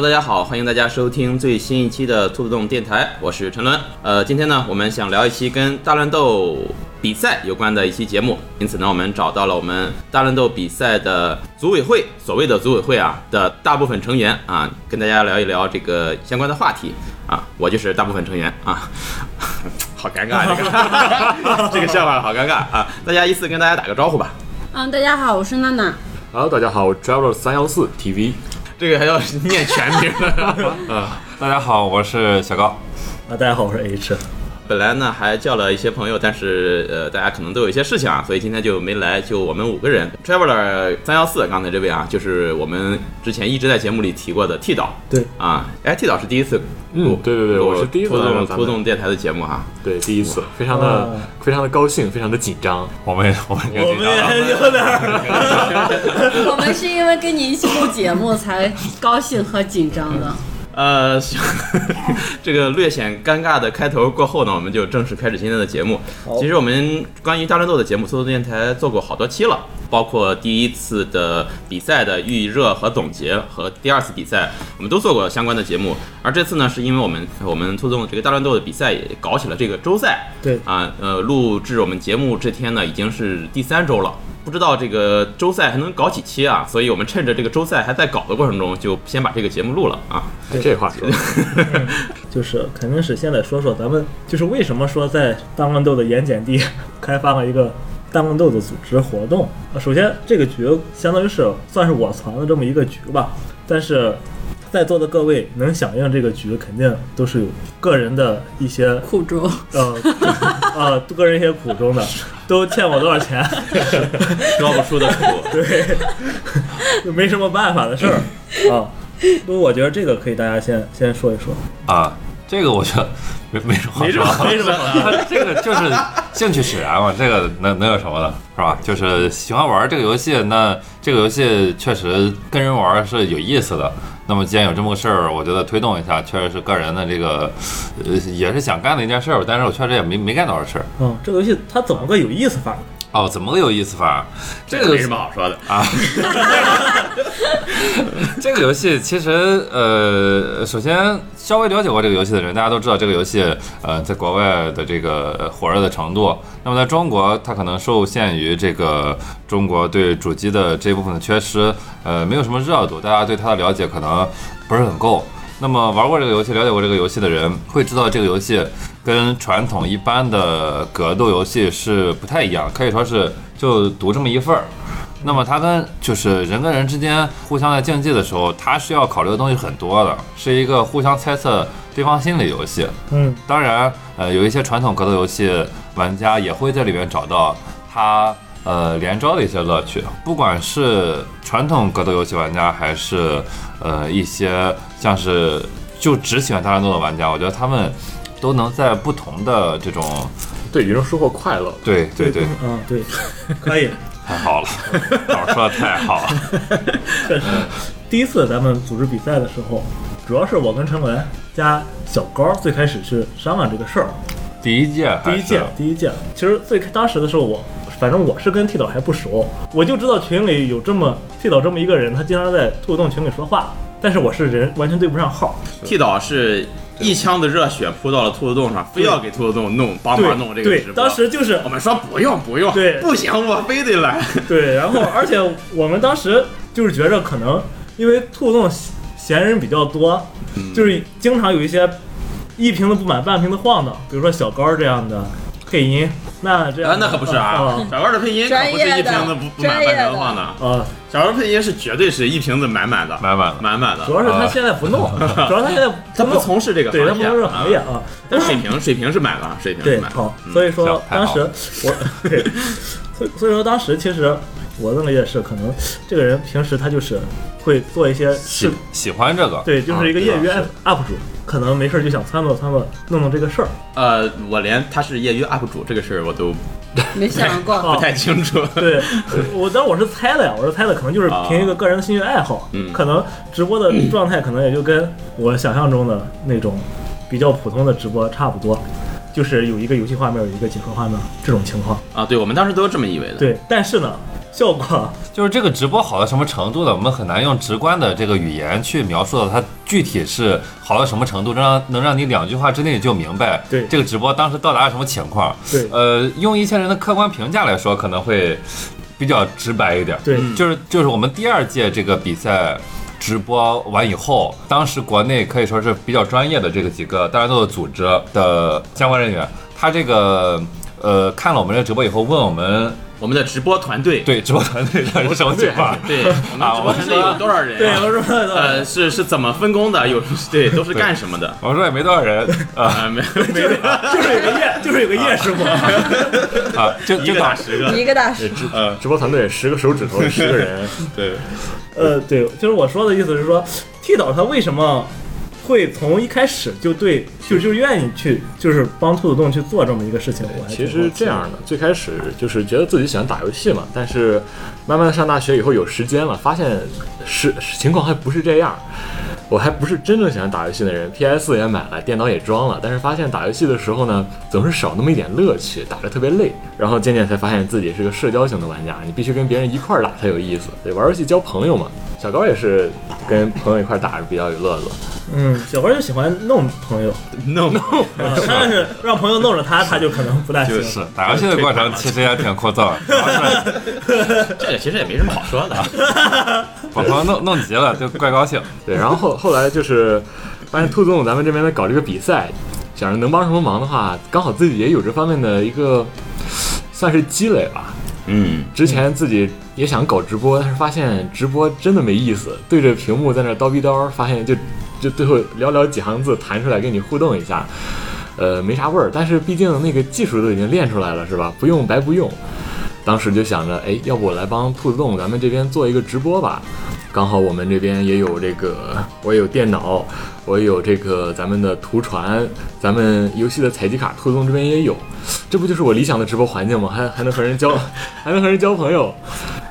Hello，大家好，欢迎大家收听最新一期的兔子洞电台，我是陈伦。呃，今天呢，我们想聊一期跟大乱斗比赛有关的一期节目，因此呢，我们找到了我们大乱斗比赛的组委会，所谓的组委会啊的 大部分成员啊，跟大家聊一聊这个相关的话题啊。我就是大部分成员啊，好尴尬这个这个笑话好尴尬啊！大家依次跟大家打个招呼吧。嗯，大家好，我是娜娜。Hello，大家好，我 Traveler 三幺四 TV。这个还要念全名 大家好，我是小高。啊，大家好，我是 H。本来呢还叫了一些朋友，但是呃大家可能都有一些事情啊，所以今天就没来，就我们五个人。Traveler 三幺四，刚才这位啊，就是我们之前一直在节目里提过的 T 岛。对啊，哎，T 岛是第一次嗯录，对对对我是第一次来咱们突动电台的节目哈。对，第一次，非常的、哦非常的高兴，非常的紧张。我们我们我们也有点儿，我们是因为跟你一起录节目才高兴和紧张的。呃，行 这个略显尴尬的开头过后呢，我们就正式开始今天的节目。其实我们关于大乱斗的节目，速度电台做过好多期了，包括第一次的比赛的预热和总结，和第二次比赛，我们都做过相关的节目。而这次呢，是因为我们我们兔动这个大乱斗的比赛也搞起了这个周赛，对啊，呃，录制我们节目这天呢，已经是第三周了。不知道这个周赛还能搞几期啊？所以我们趁着这个周赛还在搞的过程中，就先把这个节目录了啊。哎这话说，就是肯定是先得说说咱们就是为什么说在大乱斗的盐碱地开发了一个大乱斗的组织活动。呃首先，这个局相当于是算是我传的这么一个局吧，但是。在座的各位能响应这个局，肯定都是有个人的一些苦衷，呃呃个人一些苦衷的，都欠我多少钱，说不出的苦。对，没什么办法的事儿啊。不过我觉得这个可以大家先先说一说。啊，这个我觉得没没什么好说，没什么 好说这个就是兴趣使然嘛，这个能能有什么的，是吧？就是喜欢玩这个游戏，那这个游戏确实跟人玩是有意思的。那么既然有这么个事儿，我觉得推动一下，确实是个人的这个，呃，也是想干的一件事儿，但是我确实也没没干多少事儿。嗯，这个游戏它怎么个有意思法？哦，怎么个有意思法？这个没什么好说的。啊，这个游戏其实呃，首先稍微了解过这个游戏的人，大家都知道这个游戏呃，在国外的这个火热的程度。那么在中国，它可能受限于这个中国对主机的这部分的缺失，呃，没有什么热度，大家对它的了解可能不是很够。那么玩过这个游戏、了解过这个游戏的人，会知道这个游戏跟传统一般的格斗游戏是不太一样，可以说是就独这么一份儿。那么它跟就是人跟人之间互相在竞技的时候，它需要考虑的东西很多的，是一个互相猜测对方心理游戏。嗯，当然，呃，有一些传统格斗游戏玩家也会在里面找到他呃连招的一些乐趣，不管是传统格斗游戏玩家，还是呃一些像是就只喜欢大乱斗的玩家，我觉得他们都能在不同的这种对，也能收获快乐。对对对，嗯，对，可以。太好了，老师说的太好了，确实，第一次咱们组织比赛的时候，主要是我跟陈文加小高最开始去商量这个事儿。第一届第一届，第一届，其实最开当时的时候我。反正我是跟剃导还不熟，我就知道群里有这么剃导这么一个人，他经常在兔洞群里说话，但是我是人完全对不上号。剃导是一腔的热血扑到了兔子洞上，非要给兔子洞弄帮忙弄这个对直，播。当时就是我们说不用不用，对不行，我非得来。对，然后而且我们当时就是觉着可能因为兔子洞闲人比较多，就是经常有一些一瓶子不满半瓶子晃荡，比如说小高这样的配音，那这样啊，那可不是啊啊，小高的配音可不是一瓶子不不满半瓶子晃荡，啊，小高配音是绝对是一瓶子满满的，满满的。满满的主。要是他现在不弄，主要他现在他不从事这个对他行业，不从事行业啊，啊，但水平水平是满了，水平是对，满。好，嗯所以说当时我对，所以所以说当时其实我认为也是，可能这个人平时他就是会做一些喜事，喜欢这个，对，就是一个啊业余是 UP 主，可能没事儿就想参谋参谋弄弄这个事儿。呃，我连他是业余 UP 主这个事儿我都没想过。啊 不太清楚。对，我当时我是猜的呀，我是猜的，可能就是凭一个个人的兴趣爱好，嗯可能直播的状态可能也就跟我想象中的那种比较普通的直播差不多，就是有一个游戏画面，有一个解说画面这种情况。啊，对，我们当时都是这么以为的。对，但是呢，效果。就是这个直播好到什么程度呢？我们很难用直观的这个语言去描述到它具体是好到什么程度，让能让你两句话之内就明白对这个直播当时到达了什么情况。对呃，用一些人的客观评价来说，可能会比较直白一点。对，就是就是我们第二届这个比赛直播完以后，当时国内可以说是比较专业的这个几个大家都的组织的相关人员，他这个呃看了我们这个直播以后，问我们我们的直播团队，对直播团队是什么情况？对，我们直播团队有多少人？对，我说呃，是是怎么分工的？有 对，都是干什么的？我说也没多少人啊啊，没没有，就是有个叶，就是有个叶师傅。啊，就一个打十个，一个大师，呃，直播团队十个手指头，十个人，对，呃，对，就是我说的意思是说剃导他为什么会从一开始就对，就就愿意去，就是帮兔子洞去做这么一个事情？其实这样的，最开始就是觉得自己喜欢打游戏嘛，但是慢慢的上大学以后有时间了，发现是是情况还不是这样。我还不是真正喜欢打游戏的人，PS 也买了，电脑也装了，但是发现打游戏的时候呢，总是少那么一点乐趣，打着特别累。然后渐渐才发现自己是个社交型的玩家，你必须跟别人一块儿打才有意思。对，玩游戏交朋友嘛。小高也是跟朋友一块打着比较有乐子。嗯，小高就喜欢弄朋友，no no，啊但是让朋友弄着他，他就可能不太行。就是打游戏的过程其实也挺枯燥，的这个其实也没什么好说的。把朋友弄弄急了就怪高兴。对，然后后后来就是发现兔总咱们这边在搞这个比赛，想着能帮什么忙的话，刚好自己也有这方面的一个算是积累吧。嗯，之前自己也想搞直播，但是发现直播真的没意思，对着屏幕在那叨逼叨，发现就就最后寥寥几行字弹出来跟你互动一下，呃，没啥味儿。但是毕竟那个技术都已经练出来了，是吧？不用白不用。当时就想着，哎，要不我来帮兔子洞咱们这边做一个直播吧？刚好我们这边也有这个，我也有电脑，我也有这个咱们的图传，咱们游戏的采集卡，兔子洞这边也有，这不就是我理想的直播环境吗？还还能和人交，还能和人交朋友。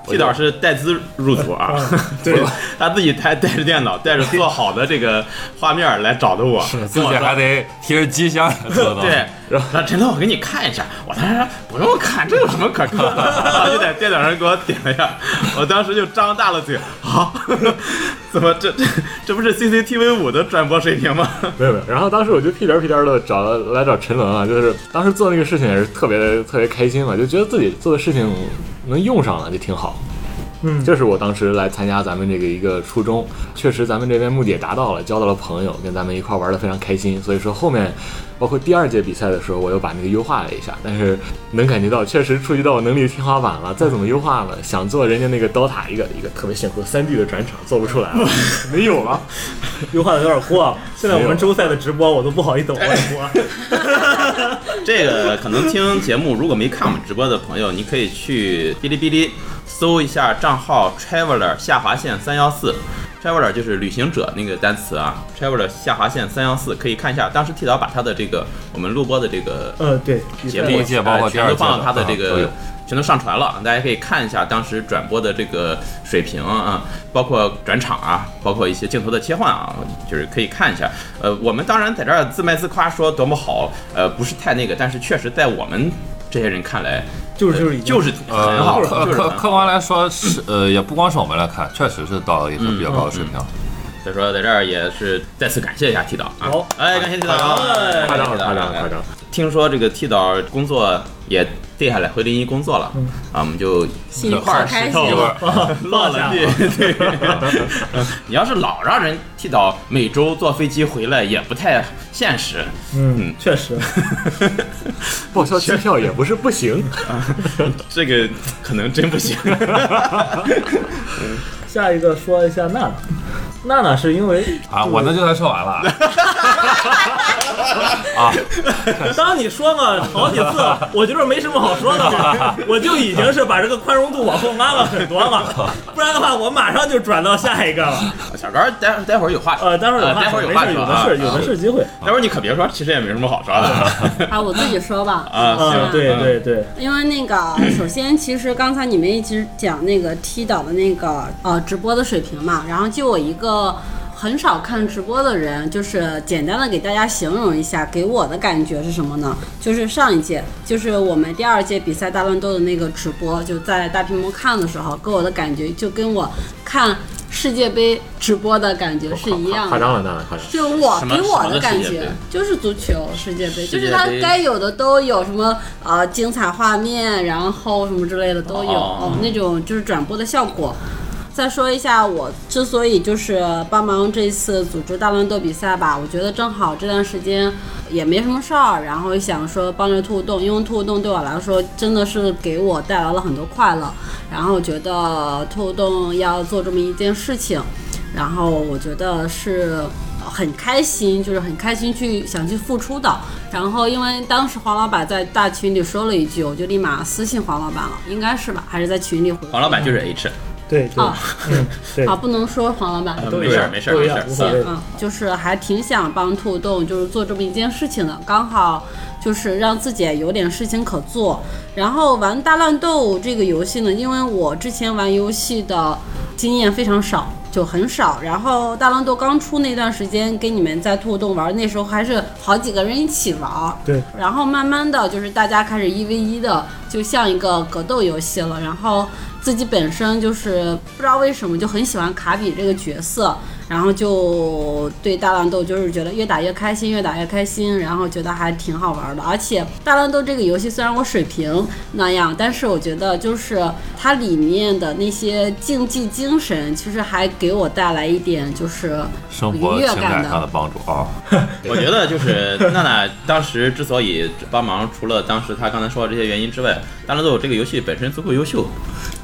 T 导是带资入组啊，对，他自己带带着电脑，带着做好的这个画面来找的我，自己还得提着机箱。对，然后陈总，我给你看一下。我当时说不用看，这有什么可看的？然后就在电脑上给我点了一下，我当时就张大了嘴啊，怎么这这这不是 CCTV 五的转播水平吗？没有没有，然后当时我就屁颠儿屁颠的找了来找陈伦啊，就是当时做那个事情也是特别特别开心嘛，就觉得自己做的事情能用上了就挺好。嗯，这是我当时来参加咱们这个一个初衷，确实咱们这边目的也达到了，交到了朋友，跟咱们一块玩的非常开心。所以说后面包括第二届比赛的时候，我又把那个优化了一下，但是能感觉到确实触及到我能力的天花板了。再怎么优化了，想做人家那个刀塔一个一个特别幸福三 D 的转场做不出来了，没有了。优化的有点过。现在我们周赛的直播，我都不好意思往外播。这个可能听节目，如果没看我们直播的朋友，你可以去哔哩哔哩搜一下账号 traveler 下划线三幺四。Traveler 就是旅行者那个单词啊，traveler 下划线三幺四，可以看一下。当时剃刀把他的这个我们录播的这个呃，对，节目第一届包括呃全都放到他的这个啊全都上传了，大家可以看一下当时转播的这个水平啊，包括转场啊，包括一些镜头的切换啊，就是可以看一下。呃，我们当然在这儿自卖自夸说多么好，呃，不是太那个，但是确实在我们这些人看来，就是就是就是很好，呃，客。客客观来说是呃，也不光是我们来看，确实是到了一个比较高的水平。所以说在这儿也是再次感谢一下 T 导啊好，哎，感谢 T 导，哎夸张了，夸张夸张了。听说这个 T 导工作也定下来回临沂工作了，啊，我们就一块儿开心石头一会儿 落了地。对，你要是老让人替导每周坐飞机回来，也不太现实。嗯，确实。报销机票也不是不行啊。这个可能真不行。下一个说一下娜娜，娜娜是因为啊，我那就算说完了。啊，当你说了好几次，我觉得没什么好说的了，我就已经是把这个宽容度往后拉了很多了，不然的话，我马上就转到下一个了。小高，待会儿待会儿有话说。呃，待会儿有话待会儿有话有的是，有的是机会。待会儿你可别说，其实也没什么好说的啊，我自己说吧。啊。啊，行，对对对，因为那个，首先其实刚才你们一直讲那个踢导的那个呃直播的水平嘛，然后就我一个很少看直播的人，就是简单的给大家形容一下，给我的感觉是什么呢？就是上一届，就是我们第二届比赛大乱斗的那个直播，就在大屏幕看的时候，给我的感觉就跟我看世界杯直播的感觉是一样的。夸张了，那夸张。就我给我的感觉就是足球世界杯，就是它该有的都有，什么呃精彩画面，然后什么之类的都有，哦那种就是转播的效果。再说一下，我之所以就是帮忙这次组织大乱斗比赛吧，我觉得正好这段时间也没什么事儿，然后想说帮着兔动，因为兔动对我来说真的是给我带来了很多快乐，然后觉得兔动要做这么一件事情，然后我觉得是很开心，就是很开心去想去付出的。然后因为当时黄老板在大群里说了一句，我就立马私信黄老板了，应该是吧？还是在群里回？黄老板就是 H，对对啊，嗯对啊，，不能说黄老板。没事没事没事儿无所谓。嗯，就是还挺想帮兔动，就是做这么一件事情的，刚好就是让自己有点事情可做。然后玩大乱斗这个游戏呢，因为我之前玩游戏的经验非常少，就很少。然后大乱斗刚出那段时间，跟你们在兔洞玩，那时候还是好几个人一起玩。对，然后慢慢的就是大家开始一 v 一的，就像一个格斗游戏了。然后自己本身就是不知道为什么就很喜欢卡比这个角色，然后就对大乱斗就是觉得越打越开心，越打越开心，然后觉得还挺好玩的。而且大乱斗这个游戏虽然我水平那样，但是我觉得就是它里面的那些竞技精神，其实还给我带来一点就是生活愉悦情感的。上的帮助啊。我觉得就是娜娜当时之所以帮忙，除了当时她刚才说的这些原因之外，大乱斗这个游戏本身足够优秀，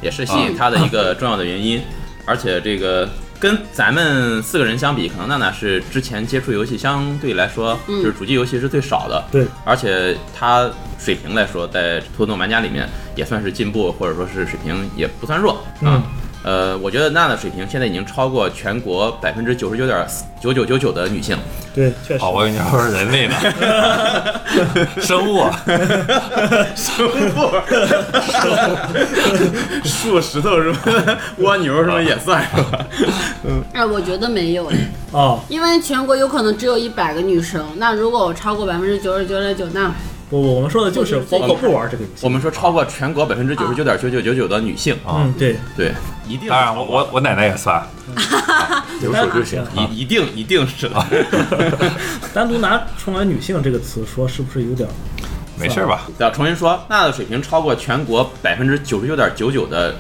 也是吸引她的一个重要的原因。而且这个跟咱们四个人相比，可能娜娜是之前接触游戏相对来说，就是主机游戏是最少的。对，而且她水平来说，在拖动玩家里面也算是进步，或者说是水平也不算弱啊。嗯呃，我觉得娜娜的水平现在已经超过全国百分之九十九点九九九九的女性。对，确实好，。我以为你要说人类呢，生物。生物 树石头什么 蜗牛什么也算是吧？哎，我觉得没有哎。哦，因为全国有可能只有一百个女生，那如果我超过百分之九十九点九，那不不，我们说的就是包括不玩这个游戏。我们说超过全国百分之九十九点九九九九的女性，嗯，对，对，一定当然，我我我奶奶也算。有手就行。一一定一定是的。单独拿出来“女性”这个词说，是不是有点？没事吧？要重新说，娜娜的水平超过全国百分之九十九点九九的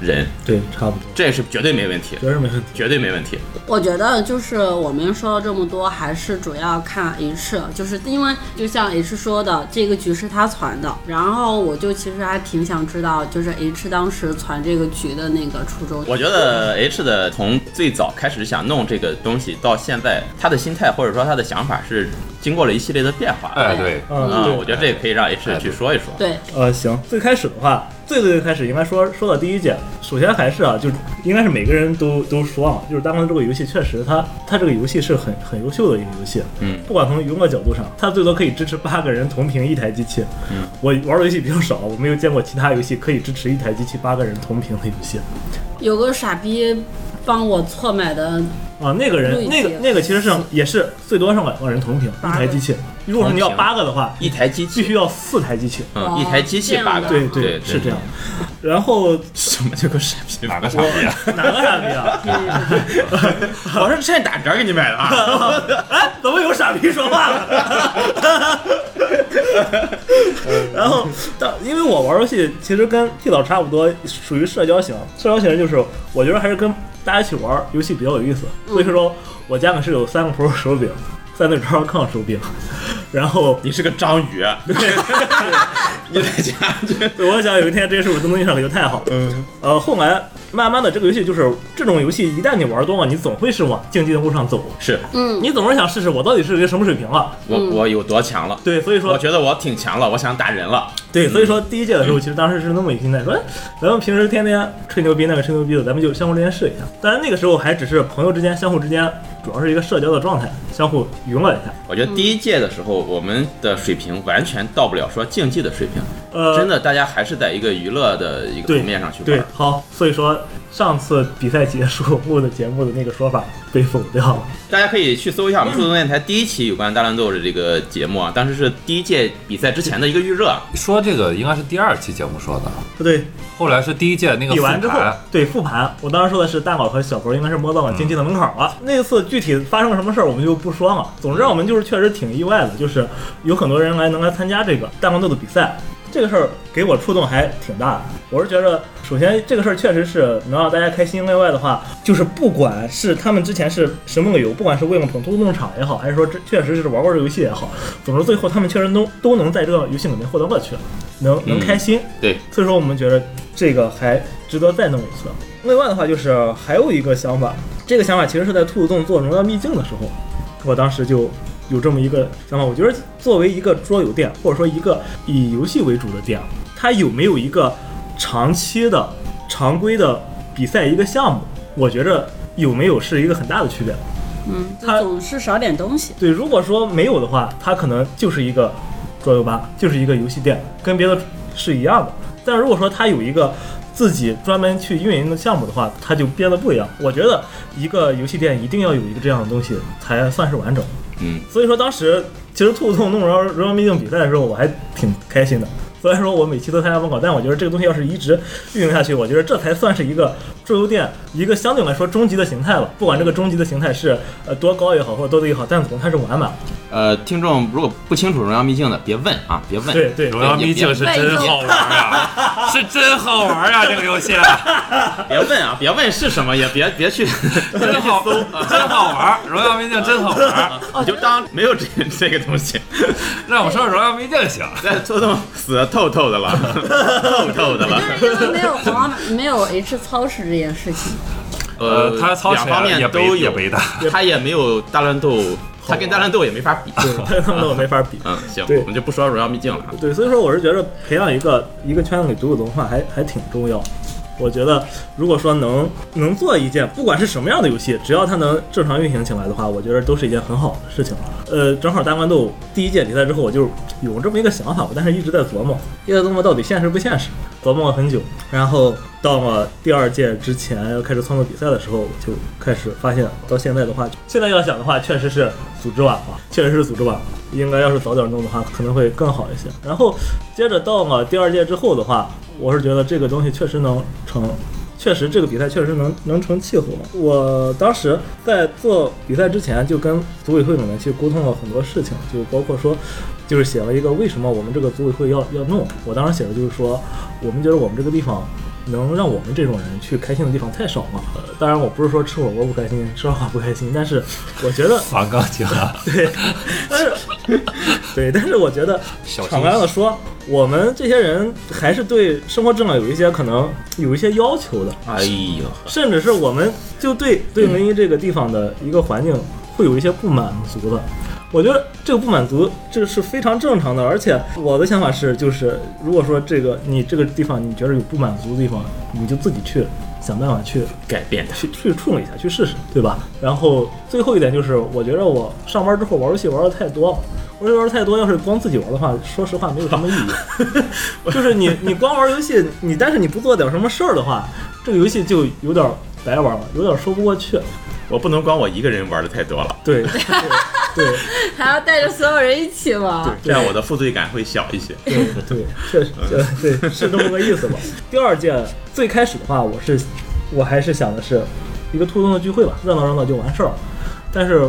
人，对，差不多，这是绝对没问题，绝对没问题。绝对没问题。我觉得就是我们说了这么多，还是主要看 H，就是因为就像 H 说的，这个局是他传的，然后我就其实还挺想知道，就是 H 当时传这个局的那个初衷。我觉得 H 的从最早开始想弄这个东西到现在，他的心态或者说他的想法是经过了一系列的变化。哎，对，嗯，嗯，对我觉得这个可以让 H 去说一说。对，呃，行，最开始的话，最最最开始应该说说到第一件，首先还是啊，就应该是每个人都都说啊，就是当然这个游戏确实它它这个游戏是很很优秀的一个游戏，嗯，不管从娱乐角度上，它最多可以支持八个人同屏一台机器，嗯，我玩的游戏比较少，我没有见过其他游戏可以支持一台机器八个人同屏的游戏。有个傻逼帮我错买的，啊，那个人，那个那个其实是也是最多上两个人同屏一台机器。如果说你要八个的话，一台机器，必须要四台机器。嗯，哦一台机器八个，对对，是这样。然后什么叫个傻逼？哪个傻逼啊？哪个傻逼啊？我是趁打折给你买的啊！哎，怎么有傻逼说话了？然后，但因为我玩游戏其实跟 T 老差不多，属于社交型。社交型就是我觉得还是跟大家一起玩游戏比较有意思。所以说我家里是有三个 Pro 手柄，三对超抗手柄，然后你是个章鱼，你在家就我想有一天这些事物都能用上可就太好了。嗯，呃，后来慢慢的这个游戏就是这种游戏，一旦你玩多了，你总会是往竞技的路上走，是嗯，你总是想试试我到底是一个什么水平了。我我有多强了？对，所以说我觉得我挺强了，我想打人了。对，所以说第一届的时候，其实当时是那么一个心态，说，哎，咱们平时天天吹牛逼，那个吹牛逼的，咱们就相互之间试一下。当然那个时候还只是朋友之间相互之间，主要是一个社交的状态，相互娱乐一下。我觉得第一届的时候，我们的水平完全到不了说竞技的水平，呃，真的，大家还是在一个娱乐的一个层面上去对玩。，好，所以说上次比赛结束录的节目的那个说法被否掉了。大家可以去搜一下我们兔子洞电台第一期有关大乱斗的这个节目啊，当时是第一届比赛之前的一个预热啊。说这个应该是第二期节目说的，不对，后来是第一届那个复比完之后盘，，对复盘，我当时说的是大宝和小博应该是摸到了竞技的门槛了。那次具体发生了什么事儿，我们就不说了。总之，让我们就是确实挺意外的，就是有很多人来能来参加这个大乱斗的比赛。这个事儿给我触动还挺大的。我是觉得，首先这个事儿确实是能让大家开心。另外的话，就是不管是他们之前是什么理由，不管是为了捧兔洞场也好，还是说这确实是玩玩这游戏也好，总之最后他们确实都都能在这个游戏里面获得乐趣，能能开心。对，所以说我们觉得这个还值得再弄一次。另外的话，就是还有一个想法，这个想法其实是在兔子洞做荣耀秘境的时候，我当时就有这么一个想法。我觉得作为一个桌游店，或者说一个以游戏为主的店，它有没有一个长期的、常规的比赛一个项目？我觉着有没有是一个很大的区别。嗯，它总是少点东西。对，如果说没有的话，它可能就是一个桌游吧，就是一个游戏店，跟别的是一样的。但如果说它有一个自己专门去运营的项目的话，它就变得不一样。我觉得一个游戏店一定要有一个这样的东西，才算是完整。所以说当时其实兔子洞弄荣耀荣耀秘境比赛的时候，我还挺开心的。虽然说我每期都参加报考，但我觉得这个东西要是一直运营下去，我觉得这才算是一个桌游店一个相对来说终极的形态了。不管这个终极的形态是呃多高也好，或者多低也好，但总它是完满。呃，听众如果不清楚荣耀秘境的，别问啊，别问。对对，荣耀秘境是真好玩啊，是真好玩啊，这个游戏 别问啊，别问是什么，也别别去，真好，真好玩，荣耀秘境真好玩。你就当没有这这个东西，让我说荣耀秘境行，在兔洞死的透透的了，透透的了。就是因为没有皇没有 H 超市这件事情，呃，他两方面都也没的。他也没有大乱斗，他跟大乱斗也没法比。对，他们我没法比。嗯，行，我们就不说荣耀秘境了啊。对，所以说我是觉得培养一个一个圈子里独有文化还还挺重要。我觉得如果说能能做一件不管是什么样的游戏，只要它能正常运行起来的话，我觉得都是一件很好的事情。呃，正好大乱斗第一届比赛之后，我就有这么一个想法，我但是一直在琢磨，一直在琢磨到底现实不现实，琢磨了很久。然后到了第二届之前要开始创作比赛的时候，就开始发现到现在的话，现在要想的话，确实是组织晚了，确实是组织晚了。应该要是早点弄的话，可能会更好一些。然后接着到了第二届之后的话，我是觉得这个东西确实能成，确实这个比赛确实能能成气候嘛。我当时在做比赛之前，就跟组委会里面去沟通了很多事情，就包括说，就是写了一个为什么我们这个组委会要要弄。我当时写的就是说，我们觉得我们这个地方。能让我们这种人去开心的地方太少了。呃，当然我不是说吃火锅不开心，吃烧烤不开心，但是我觉得 反钢琴啊，对，但是 对，但是我觉得小敞开了说，我们这些人还是对生活质量有一些可能有一些要求的，哎呦，甚至是我们就对对临沂这个地方的一个环境会有一些不满足的。我觉得这个不满足这是非常正常的，而且我的想法是，就是如果说这个你这个地方你觉得有不满足的地方，你就自己去想办法去改变去去处理一下，去试试，对吧？然后最后一点就是，我觉得我上班之后玩游戏玩的太多了，玩游戏玩的太多，要是光自己玩的话，说实话没有什么意义。就是你你光玩游戏，你但是你不做点什么事儿的话，这个游戏就有点白玩了，有点说不过去。我不能光我一个人玩的太多了，对对 对还要带着所有人一起玩。这样我的负罪感会小一些。对对，确实，对对是这么个意思吧。第二届最开始的话，我是我还是想的是一个兔洞的聚会吧，热闹热闹就完事儿了。但是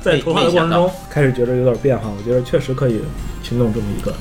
在筹划的过程中，开始觉得有点变化，我觉得确实可以去弄这么一个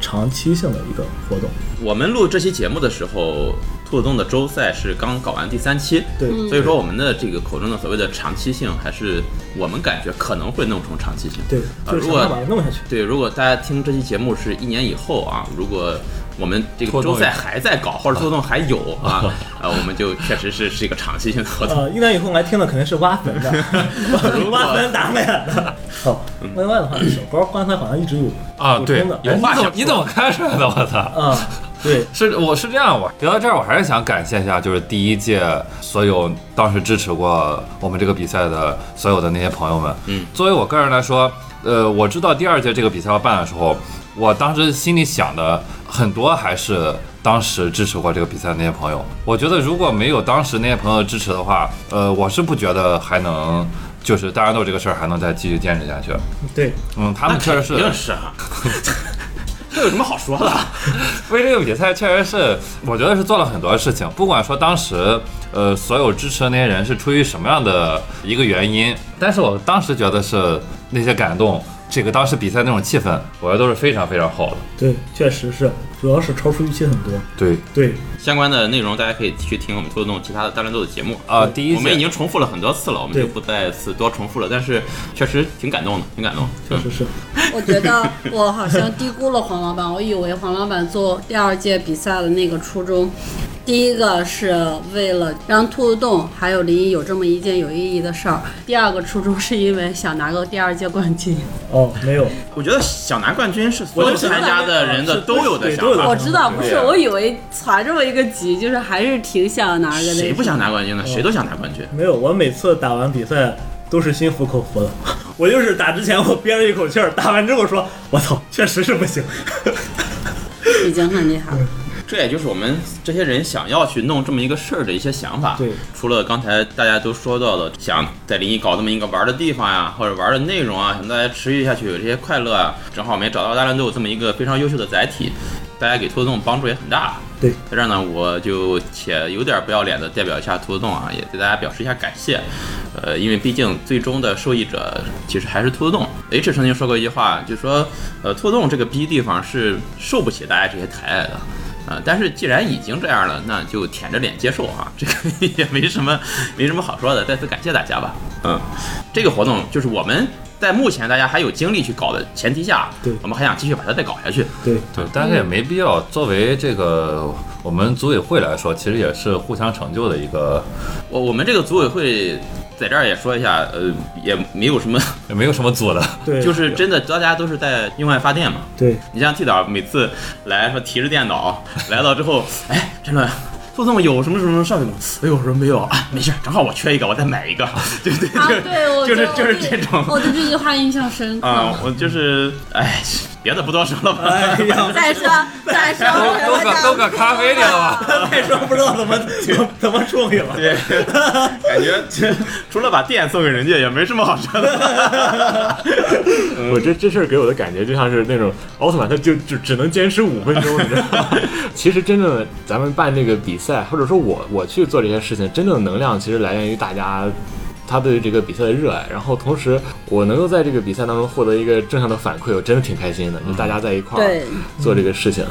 长期性的一个活动。我们录这期节目的时候，兔子洞的周赛是刚搞完第三期，对，所以说我们的这个口中的所谓的长期性，还是我们感觉可能会弄成长期性。对，啊如果弄下去。对，如果大家听这期节目是一年以后啊，如果我们这个周赛还在搞，或者兔洞还有啊，呃，我们就确实是是一个长期性的活动。呃，一年以后来听的肯定是挖坟的，挖坟打脸的。好，另外的话，小高刚才好像一直有啊，对，补充的哎你怎么你怎么看出来的？我操！啊，对，是我是这样，我聊到这儿，我还是想感谢一下，就是第一届所有当时支持过我们这个比赛的所有的那些朋友们。嗯，作为我个人来说，呃，我知道第二届这个比赛要办的时候，我当时心里想的很多还是当时支持过这个比赛的那些朋友。我觉得如果没有当时那些朋友支持的话，呃，我是不觉得还能。就是大乱斗这个事儿还能再继续坚持下去，对，嗯，他们确实是，肯定是啊，这有什么好说的？为这个比赛确实是，我觉得是做了很多事情。不管说当时，呃，所有支持的那些人是出于什么样的一个原因，但是我当时觉得是那些感动，这个当时比赛那种气氛，我觉得都是非常非常好的。对，确实是，主要是超出预期很多。对对，相关的内容大家可以去听我们兔子洞其他的大乱斗的节目。啊，第一我们已经重复了很多次了，我们就不再次多重复了。但是确实挺感动的，挺感动。确实是。我觉得我好像低估了黄老板，我以为黄老板做第二届比赛的那个初衷，第一个是为了让兔子洞还有林一有这么一件有意义的事儿，第二个初衷是因为想拿个第二届冠军。哦，没有，我觉得想拿冠军是所有参加的人的都有的想有的。我知道，不是，我以为攒这么一个局，就是还是挺想拿个那个。谁不想拿冠军呢？谁都想拿冠军。没有。我每次打完比赛都是心服口服的。我就是打之前我憋了一口气儿，打完之后说：“我操，确实是不行。已经很厉害了。这也就是我们这些人想要去弄这么一个事儿的一些想法。对，除了刚才大家都说到的，想在临沂搞这么一个玩的地方呀，或者玩的内容啊，想大家持续下去有这些快乐啊，正好我们也找到大乱斗这么一个非常优秀的载体，大家给兔子洞帮助也很大。对，在这儿呢，我就且有点不要脸的代表一下兔子洞啊，也对大家表示一下感谢。呃，因为毕竟最终的受益者其实还是兔子洞。H 曾经说过一句话，就说呃，兔子洞这个逼地方是受不起大家这些抬爱的。啊、但是既然已经这样了，那就舔着脸接受啊，这个也没什么没什么好说的。再次感谢大家吧。嗯，这个活动就是我们在目前大家还有精力去搞的前提下，对我们还想继续把它再搞下去。”对，对，但是也没必要。作为这个我们组委会来说，其实也是互相成就的一个，我我们这个组委会在这儿也说一下，呃，也没有什么，也没有什么组的。对，就是真的大家都是在用爱发电嘛。对，你像 T 导每次来说提着电脑来到之后，哎，真的。兔洞有什么什么上去吗？哎呦，我说没有啊，没事，正好我缺一个，我再买一个，对对啊，对，我就是就是这种我对这句话印象深刻。啊，我就是，哎，别的不多说了吧。哎呀，再说，再说，都搁都搁咖啡里了吧？再说不知道怎么怎么怎么处理了。对，感觉这除了把店送给人家，也没什么好说的。我这这事儿给我的感觉就像是那种奥特曼，他就就只能坚持五分钟，你知道吗？其实真正的咱们办这个比赛，或者说我我去做这些事情，真正的能量其实来源于大家。他对于这个比赛的热爱，然后同时我能够在这个比赛当中获得一个正向的反馈，我真的挺开心的。就大家在一块儿做这个事情，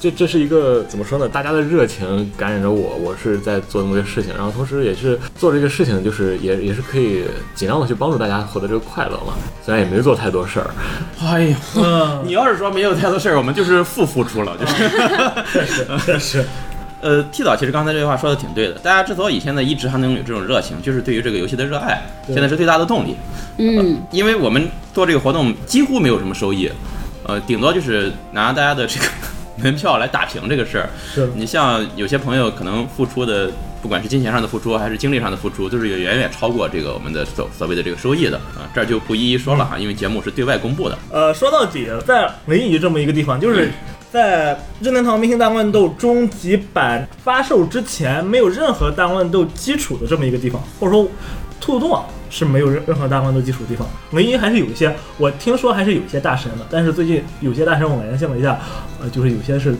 这这是一个怎么说呢？大家的热情感染着我，我是在做这么个事情，然后同时也是做这个事情，就是也也是可以尽量的去帮助大家获得这个快乐嘛。虽然也没做太多事儿，哎呦，嗯，你要是说没有太多事儿，我们就是负付出了，就是。确实，呃，T 导其实刚才这句话说的挺对的。大家之所以现在一直还能有这种热情，就是对于这个游戏的热爱，现在是最大的动力。嗯，因为我们做这个活动几乎没有什么收益，呃，顶多就是拿大家的这个 门票来打平这个事儿。是你像有些朋友可能付出的，不管是金钱上的付出还是精力上的付出，都是远远超过这个我们的所所谓的这个收益的啊。这儿就不一一说了哈，因为节目是对外公布的。呃，说到底，在临沂这么一个地方，就是在任天堂明星大乱斗终极版发售之前，没有任何大乱斗基础的这么一个地方，或者说兔子洞啊是没有任任何大乱斗基础的地方。唯一还是有一些，我听说还是有一些大神的，但是最近有些大神我联系了一下，呃，就是有些是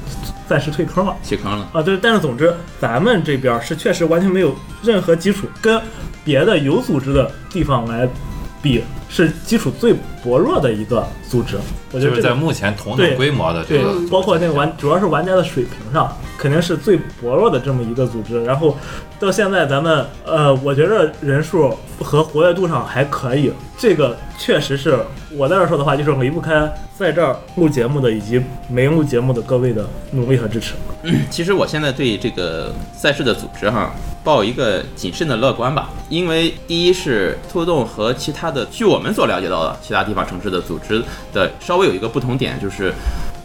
暂时退坑了。弃坑了，啊，对，但是总之，咱们这边是确实完全没有任何基础，跟别的有组织的地方来比，是基础最薄弱的一个组织。我觉就是在得这个目前同等规模的这对个，，包括那个玩，主要是玩家的水平上，肯定是最薄弱的这么一个组织。然后到现在，咱们呃，我觉得人数和活跃度上还可以，这个确实是我在这儿说的话，就是离不开在这儿录节目的以及没录节目的各位的努力和支持。其实我现在对这个赛事的组织哈，抱一个谨慎的乐观吧。因为第一是兔洞和其他的，据我们所了解到的其他地方城市的组织的稍微有一个不同点，就是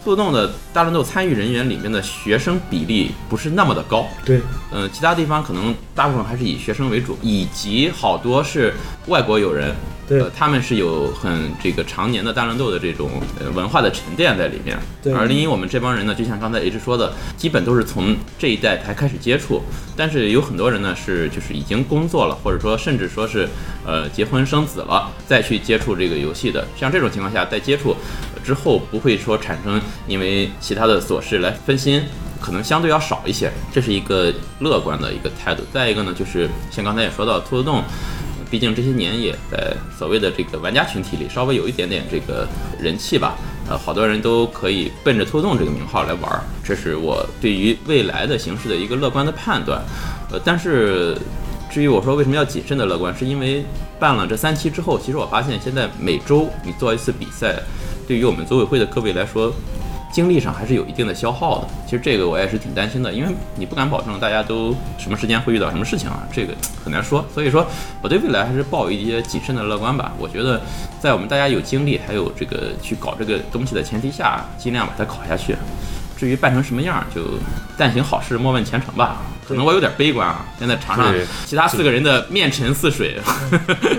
速冻的大乱斗参与人员里面的学生比例不是那么的高，对，嗯，其他地方可能大部分还是以学生为主，以及好多是外国友人，对呃，他们是有很这个常年的大乱斗的这种呃文化的沉淀在里面。对而因为我们这帮人呢，就像刚才 H 说的，基本都是从这一代才开始接触，但是有很多人呢是就是已经工作了，或者说甚至说是呃结婚生子了，再去接触这个游戏的。像这种情况下，在接触呃之后，不会说产生因为其他的琐事来分心。可能相对要少一些，这是一个乐观的一个态度。再一个呢，就是像刚才也说到，兔子洞，毕竟这些年也在所谓的这个玩家群体里稍微有一点点这个人气吧。呃，好多人都可以奔着兔子洞这个名号来玩儿，这是我对于未来的形势的一个乐观的判断。呃，但是至于我说为什么要谨慎的乐观，是因为办了这三期之后，其实我发现现在每周你做一次比赛，对于我们组委会的各位来说，精力上还是有一定的消耗的。其实这个我也是挺担心的，因为你不敢保证大家都什么时间会遇到什么事情啊，这个 很难说。所以说，我对未来还是抱有一些谨慎的乐观吧。我觉得，在我们大家有精力还有这个去搞这个东西的前提下，尽量把它搞下去。至于办成什么样，就但行好事，莫问前程吧。可能我有点悲观啊，现在场上其他四个人的面沉似水。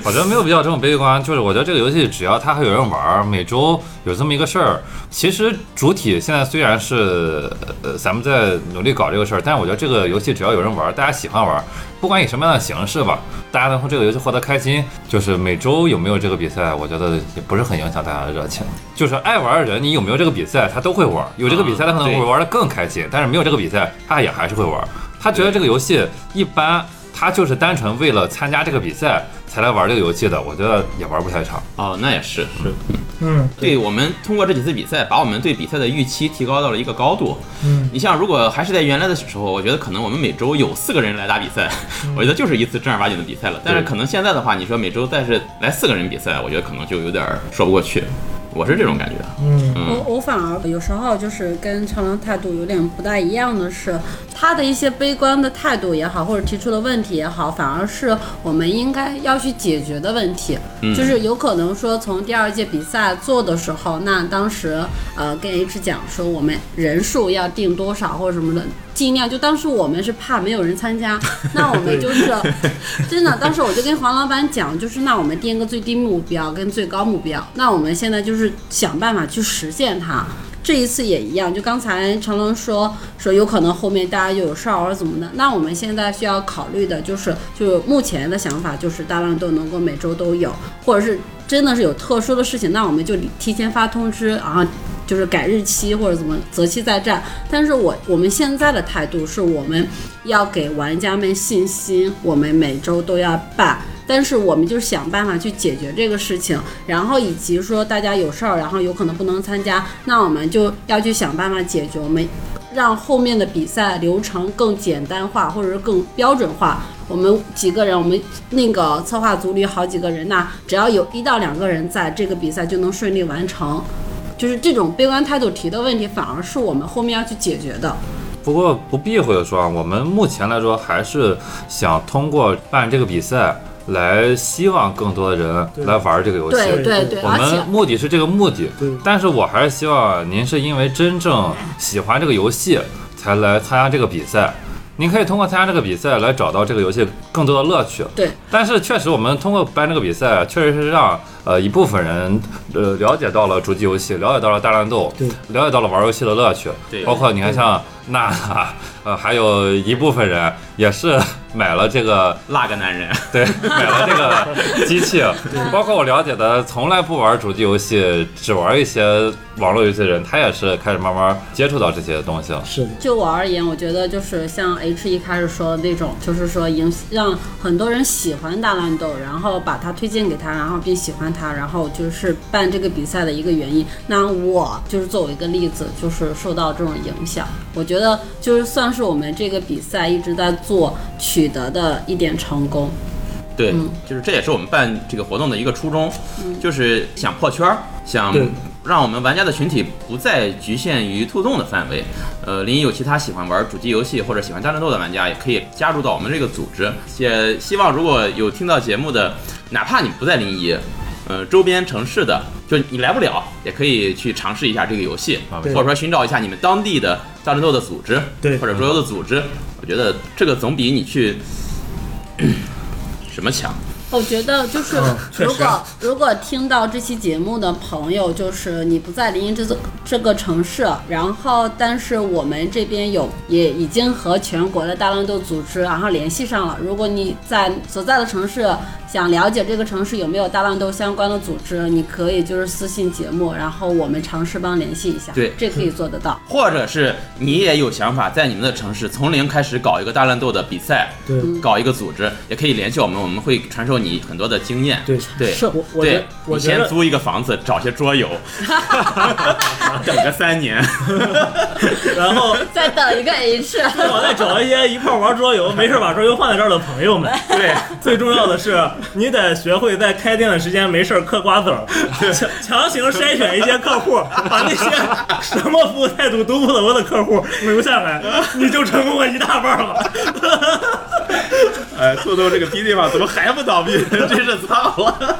我觉得没有必要这么悲观，就是我觉得这个游戏只要它还有人玩儿，每周有这么一个事儿，其实主体现在虽然是呃咱们在努力搞这个事儿，但是我觉得这个游戏只要有人玩儿，大家喜欢玩儿，不管以什么样的形式吧，大家能从这个游戏获得开心，就是每周有没有这个比赛，我觉得也不是很影响大家的热情。就是爱玩的人，你有没有这个比赛，他都会玩儿，有这个比赛他可能会玩的更开心，但是没有这个比赛，他也还是会玩儿。他觉得这个游戏一般，他就是单纯为了参加这个比赛才来玩这个游戏的，我觉得也玩不太长。哦，那也是，是嗯，对我们通过这几次比赛，把我们对比赛的预期提高到了一个高度。嗯，你像如果还是在原来的时候，我觉得可能我们每周有四个人来打比赛，我觉得就是一次正儿八经的比赛了。但是可能现在的话，你说每周再是来四个人比赛，我觉得可能就有点说不过去。我是这种感觉。嗯，我我反而有时候就是跟长龙态度有点不大一样的是，他的一些悲观的态度也好，或者提出的问题也好，反而是我们应该要去解决的问题。就是有可能说从第二届比赛做的时候，那当时呃跟 H 讲说我们人数要定多少或者什么的。尽量就当时我们是怕没有人参加，那我们就是 真的，当时我就跟黄老板讲，就是那我们定个最低目标跟最高目标，那我们现在就是想办法去实现它。这一次也一样，就刚才成龙说说有可能后面大家又有事儿或者怎么的，那我们现在需要考虑的就是，就目前的想法就是大乱斗能够每周都有，或者是真的是有特殊的事情，那我们就提前发通知，然后就是改日期或者怎么择期再战。但是我我们现在的态度是我们要给玩家们信心，我们每周都要办。但是我们就想办法去解决这个事情，然后以及说大家有事儿，然后有可能不能参加，那我们就要去想办法解决，我们让后面的比赛流程更简单化，或者是更标准化。我们几个人，我们那个策划组里好几个人，那只要有一到两个人在，这个比赛就能顺利完成。就是这种悲观态度提的问题，反而是我们后面要去解决的。不过不避讳的说啊，我们目前来说还是想通过办这个比赛来希望更多的人来玩这个游戏。对对对，我们目的是这个目的对，但是我还是希望您是因为真正喜欢这个游戏才来参加这个比赛。您可以通过参加这个比赛来找到这个游戏更多的乐趣。对，但是确实我们通过办这个比赛，确实是让呃一部分人呃了解到了主机游戏，了解到了大乱斗，对了解到了玩游戏的乐趣。对包括你看像娜娜，呃，还有一部分人也是买了这个那个男人，对，买了这个机器，包括我了解的从来不玩主机游戏，只玩一些网络游戏的人，他也是开始慢慢接触到这些东西了。是，就我而言，我觉得就是像 H 一开始说的那种，就是说影让很多人喜欢大乱斗，然后把它推荐给他，然后并喜欢它，然后就是办这个比赛的一个原因。那我就是作为一个例子，就是受到这种影响。我觉得就是算是我们这个比赛一直在做取得的一点成功。对，嗯就是这也是我们办这个活动的一个初衷，就是想破圈儿，想让我们玩家的群体不再局限于兔洞的范围。呃，临沂有其他喜欢玩主机游戏或者喜欢大乱斗的玩家，也可以加入到我们这个组织。也希望如果有听到节目的，哪怕你不在临沂。呃周边城市的，就你来不了也可以去尝试一下这个游戏，啊或者说寻找一下你们当地的大乱斗的组织，对或者桌游的组织，我觉得这个总比你去 什么强。我觉得就是如果如果听到这期节目的朋友，就是你不在临沂这座这个城市，然后但是我们这边有也已经和全国的大乱斗组织然后联系上了。如果你在所在的城市想了解这个城市有没有大乱斗相关的组织，你可以就是私信节目，然后我们尝试帮联系一下。对这可以做得到。或者是你也有想法，在你们的城市从零开始搞一个大乱斗的比赛，对搞一个组织，也可以联系我们，我们会传授你很多的经验。对对，是 我我对，我你先租一个房子，找些桌游，等个三年。然后再等一个 H，我再找一些一块玩桌游、没事把桌游放在这儿的朋友们。对，最重要的是，你得学会在开店的时间没事儿嗑瓜子儿，强强行筛选一些客户，把那些什么服务态度都不怎么的客户留下来，你就成功了一大半了。哎，兔兔这个逼地方怎么还不倒闭？真是操了。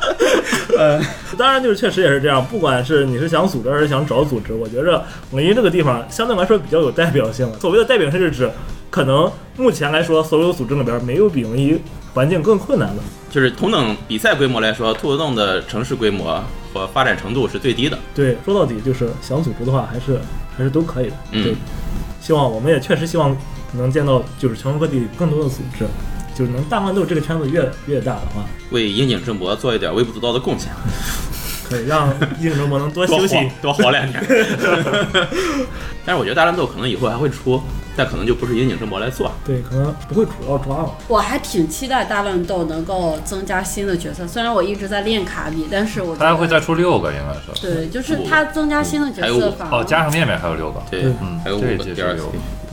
呃，当然就是确实也是这样，不管是你是想组织还是想找组织，我觉着临沂这个地方相对来说比较有代表性。所谓的代表性是指，可能目前来说，所有组织里边没有比临沂环境更困难的。就是同等比赛规模来说，兔子洞的城市规模和发展程度是最低的。对，说到底就是想组织的话，还是还是都可以的。嗯对，希望我们也确实希望能见到就是全国各地更多的组织，就是能大乱斗这个圈子越越大的话，为樱井正博做一点微不足道的贡献，可以让应征博能多多休息。多活两年。但是我觉得大乱斗可能以后还会出，但可能就不是樱井正博来做。对，可能不会主要抓了。我还挺期待大乱斗能够增加新的角色，虽然我一直在练卡比，但是我觉得他还会再出六个，应该是。对，就是它增加新的角还有色反而哦，加上面面还有六个。对嗯，还有五个这一季是 DLC 有。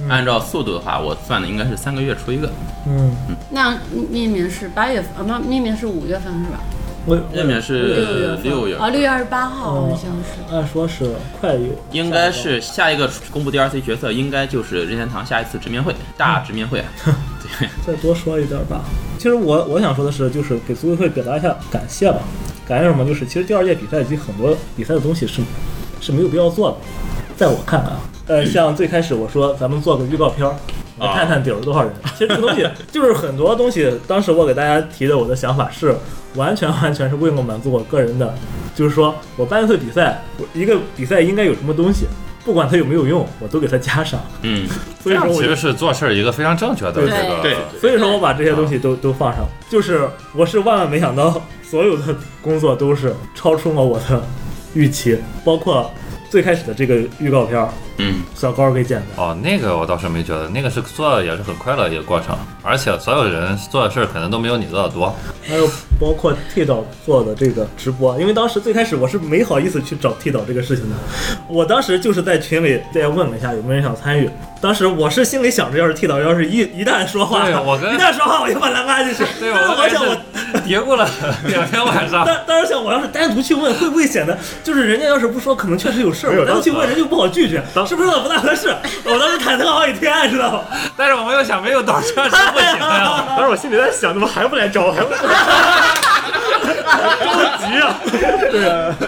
按照速度的话，我算的应该是三个月出一个。嗯，那面面是八月份，啊不，面面是五月份是吧？我面面是六月份六月啊，六月二十八号哦好像是。按说是快有，应该是下一个公布 DLC 角色，应该就是任天堂下一次直面会，大直面会啊。对，再多说一点吧。其实我我想说的是，就是给组委会表达一下感谢吧。感谢什么？就是其实第二届比赛以及很多比赛的东西是是没有必要做的，在我看来啊，呃，像最开始我说咱们做个预告片儿。来看看顶了多少人？其实这个东西就是很多东西，当时我给大家提的我的想法是完全完全是为了满足我个人的，就是说我办一次比赛，我一个比赛应该有什么东西，不管它有没有用，我都给它加上。嗯，所以说我其实是做事儿一个非常正确的这对个。对所以说我把这些东西都都放上，就是我是万万没想到，所有的工作都是超出了我的预期，包括最开始的这个预告片儿，嗯，小高给剪的，哦，那个我倒是没觉得，那个是做的也是很快乐的一个过程，而且所有人做的事儿可能都没有你做的多。还有包括 T 导做的这个直播，因为当时最开始我是没好意思去找 T 导这个事情的，我当时就是在群里再问了一下有没有人想参与，当时我是心里想着，要是 T 导要是一 一旦说话，我跟一旦说话我就把他拉进去，对，我我想我。是嘀咕了两天晚上。但当时想，我要是单独去问，会不会显得就是人家要是不说，可能确实有事儿，我单独去问人就不好拒绝，是不是有点不大合适？我当时忐忑好几天，知道吗？但是我们又想，没有导车是不行呀。当时我心里在想，怎么还不来找我？还不来 着急啊！对，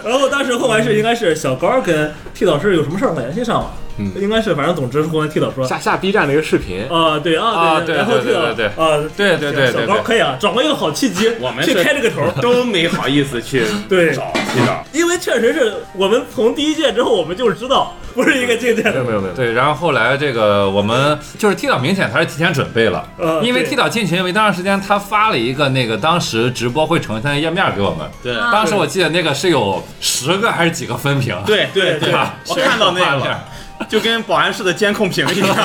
然后当时后来是应该是小高跟 T 导师有什么事儿联系上了，嗯应该是反正总之是跟 T 导说。下下 B 站的一个视频，啊，对啊，啊对对然后对 T 导啊，对对对小高可以啊，找了一个好契机，去我们去开这个头。都没好意思去对找去找。因为确实是我们从第一届之后，我们就知道不是一个境界。的。没有没有没有，对，然后后来这个我们就是 T 导明显他是提前准备了，呃因为对。T 导进群没多长时间，他发了一个那个当时直播会呈现的页面给我们。对。啊当时我记得那个是有十个还是几个分屏，对对对。吧？我看到那个。了，就跟保安室的监控屏一样，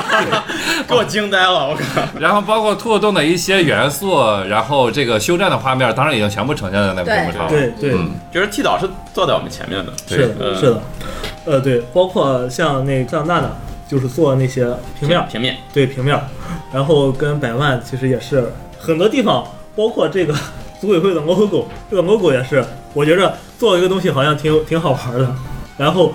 给我惊呆了。我靠！然后包括兔子洞的一些元素，然后这个休战的画面，当然已经全部呈现在那个屏幕上了。对对，嗯，就是 T 导是坐在我们前面的，是的，嗯是的，呃，对，包括像那像娜娜，就是做那些平面，平面，对平面，然后跟百万其实也是很多地方，包括这个 组委会的 logo，这个 logo 也是，我觉着做一个东西好像挺挺好玩的。然后，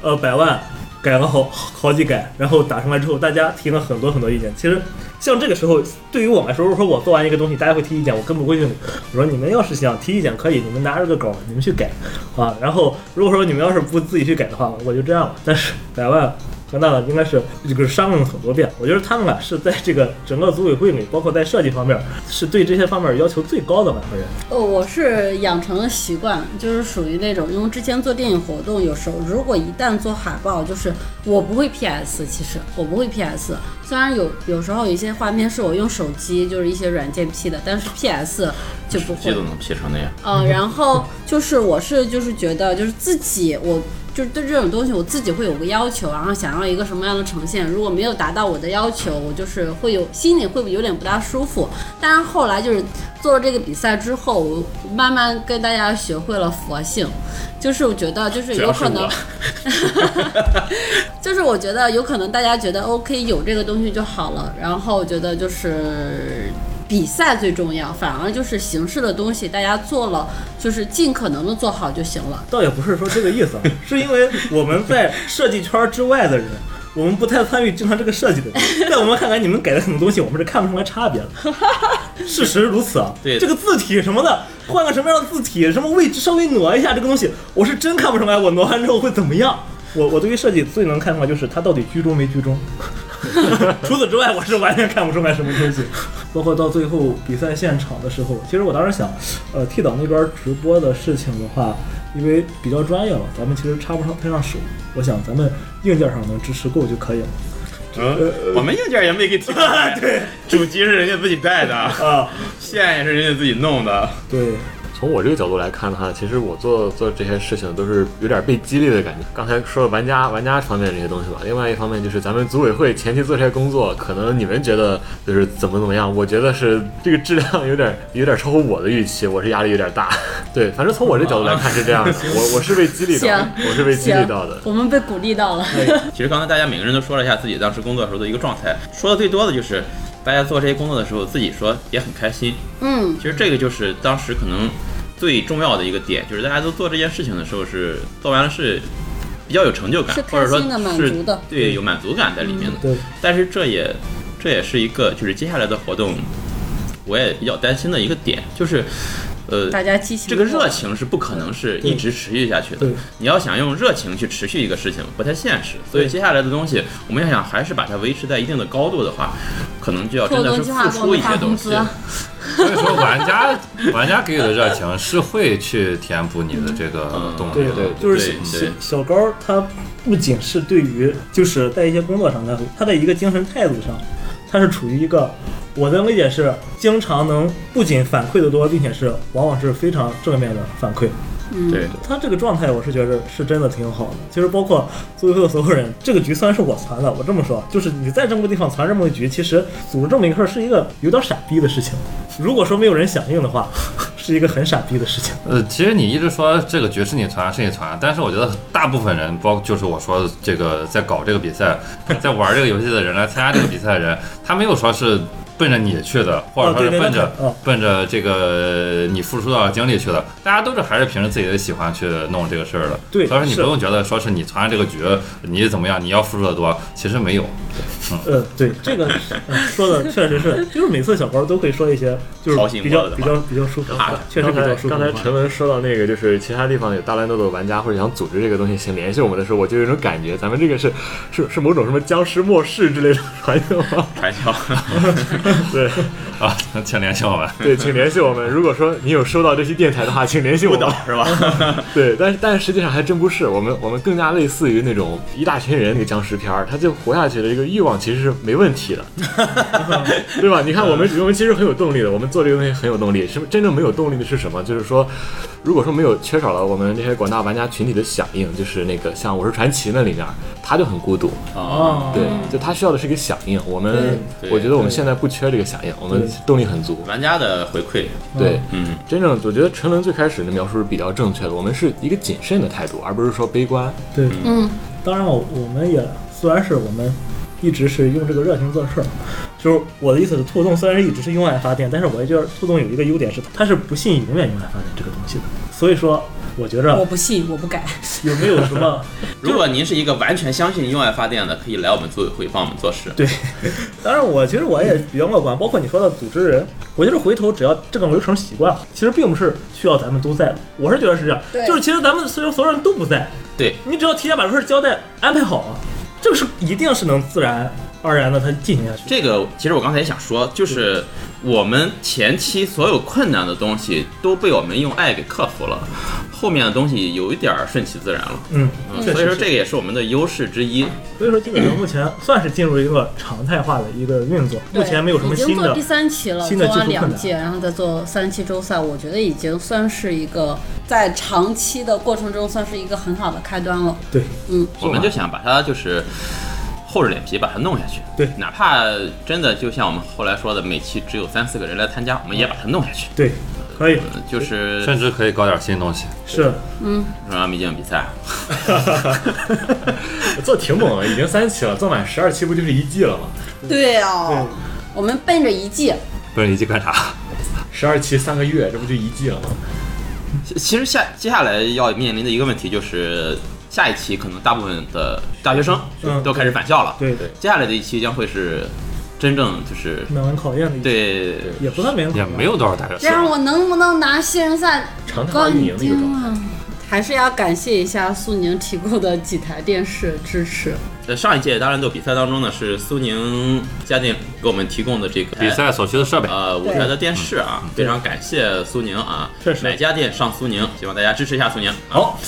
呃，百万改了好好几改，然后打出来之后，大家提了很多很多意见。其实像这个时候，对于我来说，如果说我做完一个东西，大家会提意见，我根本不会用。我说你们要是想提意见，可以，你们拿着个稿，你们去改啊。然后如果说你们要是不自己去改的话，我就这样了。但是百万。和娜娜应该是这个商量了很多遍，我觉得他们俩是在这个整个组委会里，包括在设计方面，是对这些方面要求最高的两个人。哦，我是养成了习惯，就是属于那种，因为之前做电影活动，有时候如果一旦做海报，就是我不会 PS，其实我不会 PS，虽然有有时候有一些画面是我用手机，就是一些软件 P 的，但是 PS 就不会机都。能 P 成那样。嗯，然后就是我是就是觉得就是自己我。就是对这种东西，我自己会有个要求，然后想要一个什么样的呈现。如果没有达到我的要求，我就是会有心里会有点不大舒服。但是后来就是做了这个比赛之后，我慢慢跟大家学会了佛性，就是我觉得就是有可能，就是我觉得有可能大家觉得 OK 有这个东西就好了，然后我觉得就是。比赛最重要，反而就是形式的东西，大家做了就是尽可能的做好就行了。倒也不是说这个意思，啊，是因为我们在设计圈之外的人，我们不太参与经常这个设计的人，在我们看来，你们改的很多东西，我们是看不出来差别的。事实如此啊，对这个字体什么的，换个什么样的字体，什么位置稍微挪一下，这个东西我是真看不出来，我挪完之后会怎么样。我我对于设计最能看出来就是它到底居中没居中。除此之外，我是完全看不出来什么东西。包括到最后比赛现场的时候，其实我当时想，呃，T 岛那边直播的事情的话，因为比较专业了，咱们其实插不上太上手。我想咱们硬件上能支持够就可以了。嗯，我们硬件也没给提供。对，主机是人家自己带的，啊，线也是人家自己弄的。对，从我这个角度来看的话，其实我做做这些事情都是有点被激励的感觉。刚才说了玩家玩家方面这些东西吧，另外一方面就是咱们组委会前期做这些工作，可能你们觉得就是怎么怎么样，我觉得是这个质量有点有点超乎我的预期，我是压力有点大。对，反正从我这角度来看是这样的，我我是被激励到的，我是被激励到的。我们被鼓励到了。其实刚才大家每个人都说了一下自己当时工作时候的一个状态，说的最多的就是大家做这些工作的时候自己说也很开心。嗯，其实这个就是当时可能最重要的一个点，就是大家都做这件事情的时候是做完了是比较有成就感是，或者说开心的。满是足的对有满足感在里面的。对，但是这也这也是一个就是接下来的活动，我也比较担心的一个点，就是呃，大家激情这个热情是不可能是一直持续下去的对。你要想用热情去持续一个事情，不太现实。所以接下来的东西，我们要想还是把它维持在一定的高度的话，可能就要真的是付出一些东西。所以说，玩家 玩家给予的热情是会去填补你的这个动力对的。对就是对小对小高，他不仅是对于就是在一些工作上，他他的一个精神态度上，他是处于一个我的理解是，经常能不仅反馈的多，并且是往往是非常正面的反馈。嗯，对，他这个状态，我是觉得是真的挺好的。其实包括组委会的所有人，这个局虽然是我传的，我这么说，就是你在这么个地方传这么个局，其实组织这么一个事儿是一个有点傻逼的事情。如果说没有人响应的话，是一个很傻逼的事情。呃，其实你一直说这个局是你传是你传，但是我觉得大部分人，包括就是我说的这个在搞这个比赛，在玩这个游戏的人来参加这个比赛的人，他没有说是奔着你去的，或者说是奔着、奔着这个你付出到的精力去的，大家都是还是凭着自己的喜欢去弄这个事儿的。对所以说你不用觉得说是你传这个局你怎么样，你要付出的多，其实没有。呃，对，这个、呃说的确实是，就是每次小高都会说一些就是比较比较比较舒服的啊话，确实刚才比较舒服刚才。陈文说到那个，就是其他地方有大乱斗的玩家或者想组织这个东西，请联系我们的时候，我就有一种感觉，咱们这个是是是某种什么僵尸末世之类的传销吗？传销。对啊，请联系我们。对，请联系我们。如果说你有收到这期电台的话，请联系我们。是吧？对，但是但是实际上还真不是，我们我们更加类似于那种一大群人那个僵尸片儿，他就活下去的一个欲望其实是没问题的，对吧？你看我们我们其实很有动力的，我们做这个东西很有动力。什么真正没有动力的是什么？就是说，如果说没有缺少了我们这些广大玩家群体的响应，就是那个像《我是传奇》那里面，他就很孤独，哦，对，就他需要的是一个响应。我们我觉得我们现在不缺这个响应，我们动力很足。玩家的回馈，对，嗯，真正我觉得陈伦最开始的描述是比较正确的，我们是一个谨慎的态度，而不是说悲观。对，嗯，当然我我们也虽然是我们一直是用这个热情做事儿，就是我的意思是，兔洞虽然是一直是用爱发电，但是我也觉得兔洞有一个优点是，它是不信永远用爱发电这个东西的。所以说，我觉着我不信，我不改。有没有什么？如果您是一个完全相信用爱发电的，可以来我们组委会帮我们做事。对，当然我其实我也比较乐观，包括你说的组织人，我觉得回头只要这个流程习惯了，其实并不是需要咱们都在的。我是觉得是这样，就是其实咱们虽然所有人都不在，对，你只要提前把这事交代安排好了，这个是一定是能自然而然的它进行下去。这个其实我刚才也想说，就是我们前期所有困难的东西都被我们用爱给克服了，后面的东西有一点儿顺其自然了。嗯，嗯，所以说这个也是我们的优势之一。所以说基本上目前算是进入一个常态化的一个运作，目前没有什么新的已经做第。三期了，新的做完两届，然后再做三期周赛，我觉得已经算是一个在长期的过程中算是一个很好的开端了。对，嗯，我们就想把它就是厚着脸皮把它弄下去。对哪怕真的就像我们后来说的，每期只有三四个人来参加，我们也把它弄下去。对，可以，嗯就是甚至可以搞点新东西。是中央秘境比赛，做挺猛的，已经三期了，做满十二期不就是一季了吗？对哦，我们奔着一季，奔着一季干啥？十二期三个月，这不就一季了吗？其其实下接下来要面临的一个问题就是，下一期可能大部分的大学生嗯都开始返校了。对对，接下来的一期将会是真正就是面临考验的对也不算没有，也没有多少大学生这样生。我能不能拿新人赛冠运营的一个状军态。啊？还是要感谢一下苏宁提供的几台电视支持。在上一届大乱斗比赛当中呢，是苏宁家电给我们提供的这个比赛所需的设备，呃舞台的电视啊，非常感谢苏宁啊，确实买家电上苏宁，希望大家支持一下苏宁。啊好，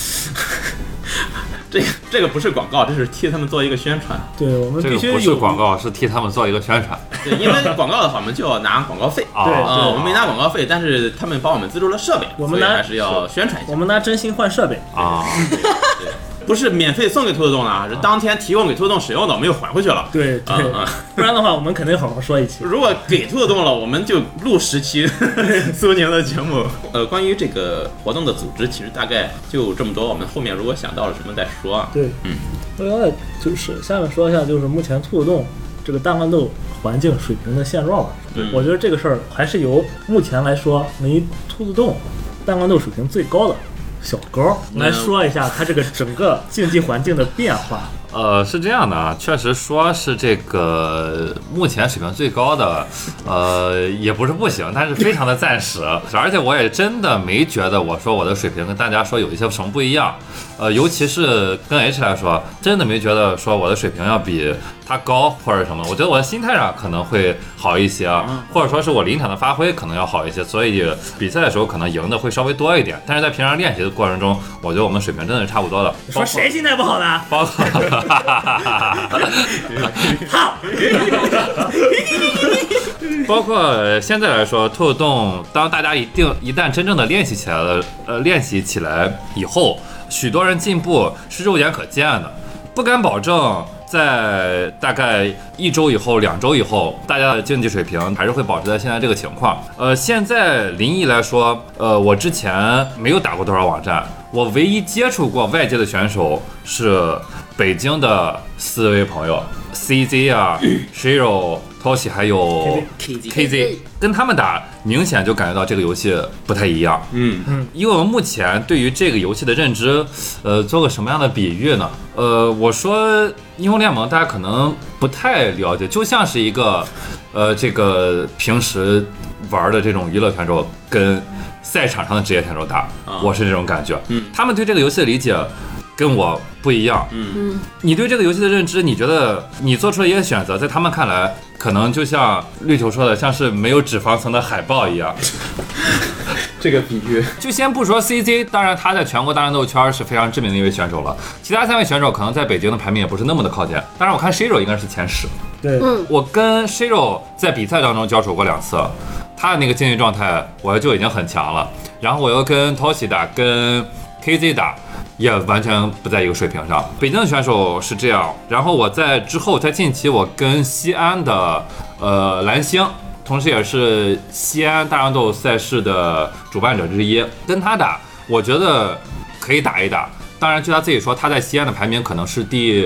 这个这个不是广告，这是替他们做一个宣传。对我们这个必须是广，告，是替他们做一个宣传。对，因为广告的话，我们就要拿广告费。啊对啊、我们没拿广告费，但是他们帮我们资助了设备，我们拿所以还是要宣传一下我。们拿真心换设备，啊，不是免费送给兔子洞的啊，是当天提供给兔子洞使用的，我们又还回去了。对对啊啊，不然的话我们肯定好好说一期。如果给兔子洞了，我们就录十期 苏宁的节目。呃，关于这个活动的组织，其实大概就这么多。我们后面如果想到了什么再说啊。对，嗯，我要的就是下面说一下，就是目前兔子洞这个大乱斗环境水平的现状吧。嗯我觉得这个事儿还是由目前来说为兔子洞大乱斗水平最高的小高来说一下他这个整个竞技环境的变化。呃，是这样的啊，确实说是这个目前水平最高的，呃，也不是不行，但是非常的暂时，而且我也真的没觉得我说我的水平跟大家说有一些什么不一样，呃，尤其是跟 H 来说，真的没觉得说我的水平要比他高或者什么，我觉得我的心态上可能会好一些，或者说是我临场的发挥可能要好一些，所以比赛的时候可能赢的会稍微多一点，但是在平常练习的过程中，我觉得我们水平真的是差不多的，说谁心态不好呢？包括。包括现在来说，兔子洞，当大家一定一旦真正的练习起来了，呃，练习起来以后，许多人进步是肉眼可见的，不敢保证。在大概一周以后、两周以后，大家的竞技水平还是会保持在现在这个情况。呃，现在临沂来说，呃，我之前没有打过多少网站，我唯一接触过外界的选手是北京的四位朋友，CZ 啊、Shiro、Toshi 还有 KZ，跟他们打，明显就感觉到这个游戏不太一样。嗯嗯，以我们目前对于这个游戏的认知，呃，做个什么样的比喻呢？呃，我说英雄联盟大家可能不太了解，就像是一个，呃，这个平时玩的这种娱乐选手跟赛场上的职业选手打，啊我是这种感觉。嗯，他们对这个游戏的理解跟我不一样。嗯你对这个游戏的认知，你觉得你做出了一些选择，在他们看来，可能就像绿球说的，像是没有脂肪层的海豹一样。这个比喻，就先不说 CZ，当然他在全国大乱斗圈是非常知名的一位选手了。其他三位选手可能在北京的排名也不是那么的靠前。当然，我看 Shiro 应该是前十。对，嗯我跟 Shiro 在比赛当中交手过两次，他的那个竞技状态我就已经很强了。然后我又跟 Toshi 打，跟 KZ 打，也完全不在一个水平上。北京的选手是这样，然后我在之后在近期我跟西安的呃蓝星。同时也是西安大乱斗赛事的主办者之一，跟他打，我觉得可以打一打，当然，据他自己说，他在西安的排名可能是第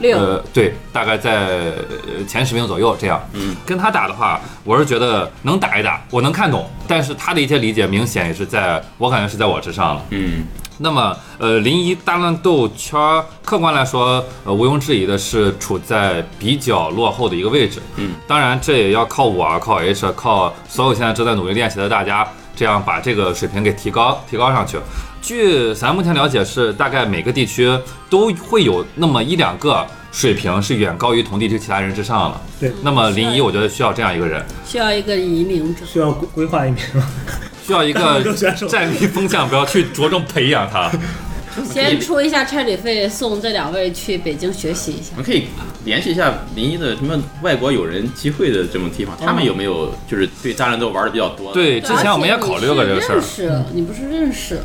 六呃，对，大概在呃前十名左右这样。嗯，跟他打的话，我是觉得能打一打，我能看懂，但是他的一些理解明显也是在我感觉是在我之上了。嗯，那么，呃，临沂大乱斗圈儿，客观来说，呃，毋庸置疑的是处在比较落后的一个位置。嗯，当然这也要靠我，啊靠 H，靠所有现在正在努力练习的大家，这样把这个水平给提高，提高上去。据咱目前了解是，大概每个地区都会有那么一两个水平是远高于同地区其他人之上了。对，那么临沂，我觉得需要这样一个人，需要一个引领者。需要规规划一名。需要一个战略风向标去着重培养他。先出一下差旅费，送这两位去北京学习一下我。们可以联系一下临沂的什么外国友人集会的这种地方，他们有没有就是对大乱斗玩的比较多？，对，之前我们也考虑过这个事儿认识，你不是认识，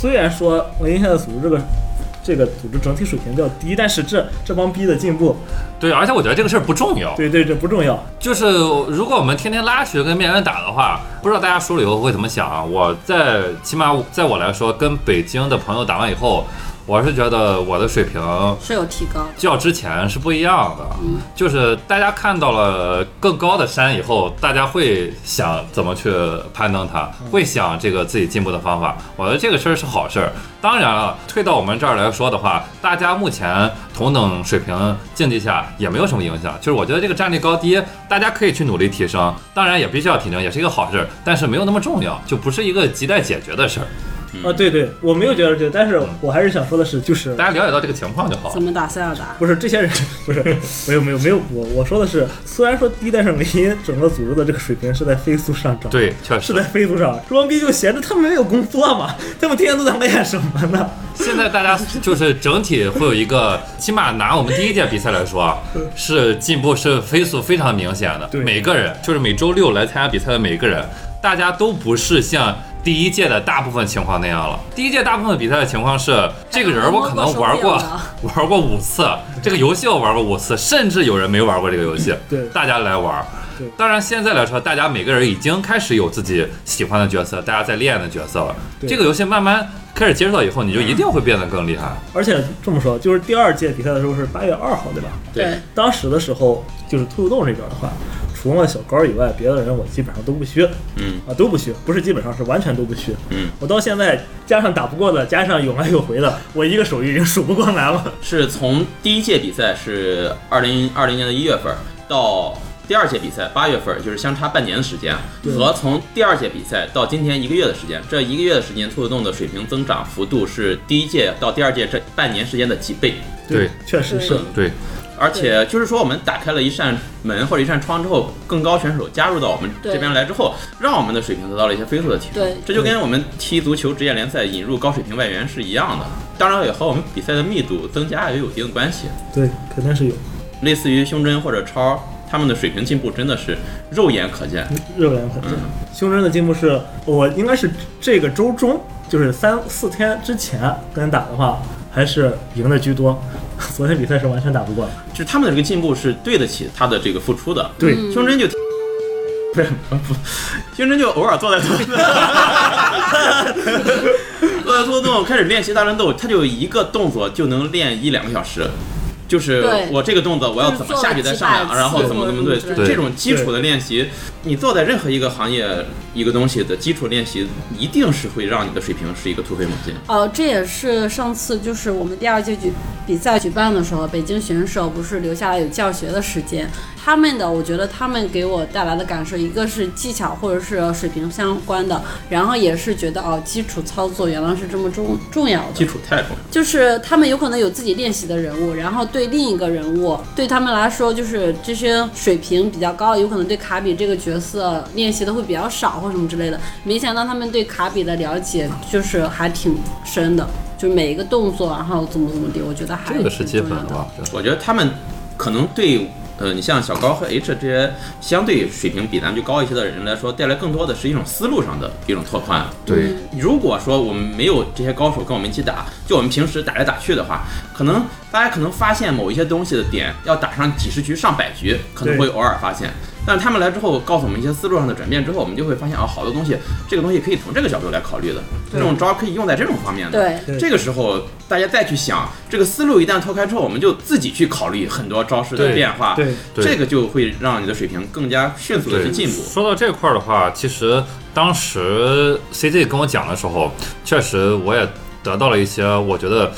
虽然说文艺现在组织这个这个组织整体水平比较低，但是这这帮逼的进步，对，而且我觉得这个事儿不重要。对对，这不重要。就是如果我们天天拉学跟面人打的话，不知道大家输了以后会怎么想啊？我在起码在我来说，跟北京的朋友打完以后，我是觉得我的水平是有提高。较之前是不一样的。就是大家看到了更高的山以后，大家会想怎么去攀登它，会想这个自己进步的方法。我觉得这个事儿是好事儿。当然了，退到我们这儿来说的话，大家目前同等水平竞技下也没有什么影响。就是我觉得这个战力高低，大家可以去努力提升，当然也必须要提升，也是一个好事儿，但是没有那么重要，就不是一个亟待解决的事儿。啊，对对，我没有觉得这个，但是我还是想说的是，就是大家了解到这个情况就好怎。么打塞尔达？不是这些人，不是没有没有没有，我我说的是，虽然说第一代圣林整个组织的这个水平是在飞速上涨，，对，确实是在。飞速上，涨。装逼就闲着，他们没有工作嘛，他们天天都在练什么呢？现在大家就是整体会有一个，起码拿我们第一届比赛来说，啊是进步是飞速非常明显的。对每个人就是每周六来参加比赛的每个人，大家都不是像第一届的大部分情况那样了。第一届大部分比赛的情况是，这个人我可能玩过 玩过五次，这个游戏我玩过五次，甚至有人没玩过这个游戏。对大家来玩对。当然，现在来说，大家每个人已经开始有自己喜欢的角色，大家在练的角色了。对这个游戏慢慢开始接触到以后，你就一定会变得更厉害。而且这么说，就是第二届比赛的时候是八月二号，对吧？对，当时的时候，就是兔兔洞这边的话，除了小高以外，别的人我基本上都不虚，嗯啊都不虚，不是基本上是完全都不虚。嗯，我到现在加上打不过的，加上有来有回的，我一个手已经数不过来了。是从第一届比赛是二零二零年的一月份到第二届比赛八月份，就是相差半年的时间，和从第二届比赛到今天一个月的时间，这一个月的时间，兔子洞的水平增长幅度是第一届到第二届这半年时间的几倍。对，确实是。对，而且就是说，我们打开了一扇门或者一扇窗之后，更高选手加入到我们这边来之后，让我们的水平得到了一些飞速的提升。对这就跟我们踢足球职业联赛引入高水平外援是一样的。当然，也和我们比赛的密度增加也有一定的关系。对，肯定是有类似于胸针或者超，他们的水平进步真的是肉眼可见。肉眼可见。胸针的进步是我应该是这个周中，就是三四天之前跟人打的话，还是赢的居多。昨天比赛是完全打不过的。就是他们的这个进步是对得起他的这个付出的。对，胸针就 不是不，胸针就偶尔坐在兔子，坐在兔子洞开始练习大乱斗，他就一个动作就能练一两个小时。就是我这个动作我要怎么下去再上来，然后怎么怎么对，就这种基础的练习，你做在任何一个行业一个东西的基础练习，一定是会让你的水平是一个突飞猛进。哦，这也是上次就是我们第二届举比赛举办的时候，北京选手不是留下来有教学的时间。他们的，我觉得他们给我带来的感受，一个是技巧或者是水平相关的，然后也是觉得哦，基础操作原来是这么重重要的。基础太重要。就是他们有可能有自己练习的人物，然后对另一个人物，对他们来说，就是这些水平比较高，有可能对卡比这个角色练习的会比较少或什么之类的。没想到他们对卡比的了解就是还挺深的，就是每一个动作，然后怎么怎么地，我觉得还这个是挺重要的。基本的吧？我觉得他们可能对呃，你像小高和 H 这些相对水平比咱们就高一些的人来说，带来更多的是一种思路上的一种拓宽。对，如果说我们没有这些高手跟我们一起打，就我们平时打来打去的话，可能大家可能发现某一些东西的点要打上几十局、上百局，可能会偶尔发现。但是他们来之后，告诉我们一些思路上的转变之后，我们就会发现啊，好多东西，这个东西可以从这个角度来考虑的，这种招可以用在这种方面的。对，这个时候大家再去想，这个思路一旦脱开之后，我们就自己去考虑很多招式的变化，对对这个就会让你的水平更加迅速的去进步。说到这块儿的话，其实当时 CJ 跟我讲的时候，确实我也得到了一些，我觉得。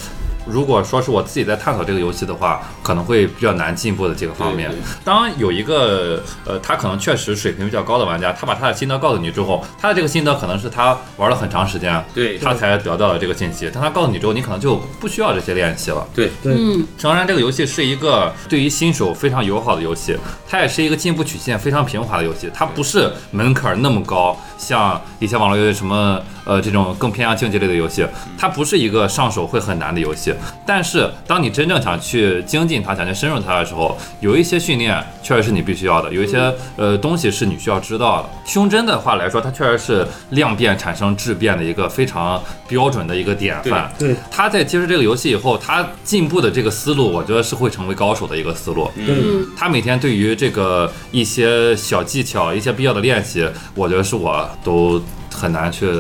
如果说是我自己在探索这个游戏的话，可能会比较难进步的几个方面。当有一个呃，他可能确实水平比较高的玩家，他把他的心得告诉你之后，他的这个心得可能是他玩了很长时间，对他才得到了这个信息。但他告诉你之后，你可能就不需要这些练习了。对，对嗯，诚然，这个游戏是一个对于新手非常友好的游戏，它也是一个进步曲线非常平滑的游戏。它不是门槛那么高，像一些网络游戏什么呃这种更偏向竞技类的游戏，它不是一个上手会很难的游戏。但是当你真正想去精进它、想去深入它的时候，有一些训练确实是你必须要的，有一些呃东西是你需要知道的。胸针的话来说，它确实是量变产生质变的一个非常标准的一个典范。对他在接触这个游戏以后，他进步的这个思路，我觉得是会成为高手的一个思路。嗯他每天对于这个一些小技巧、一些必要的练习，我觉得是我都很难去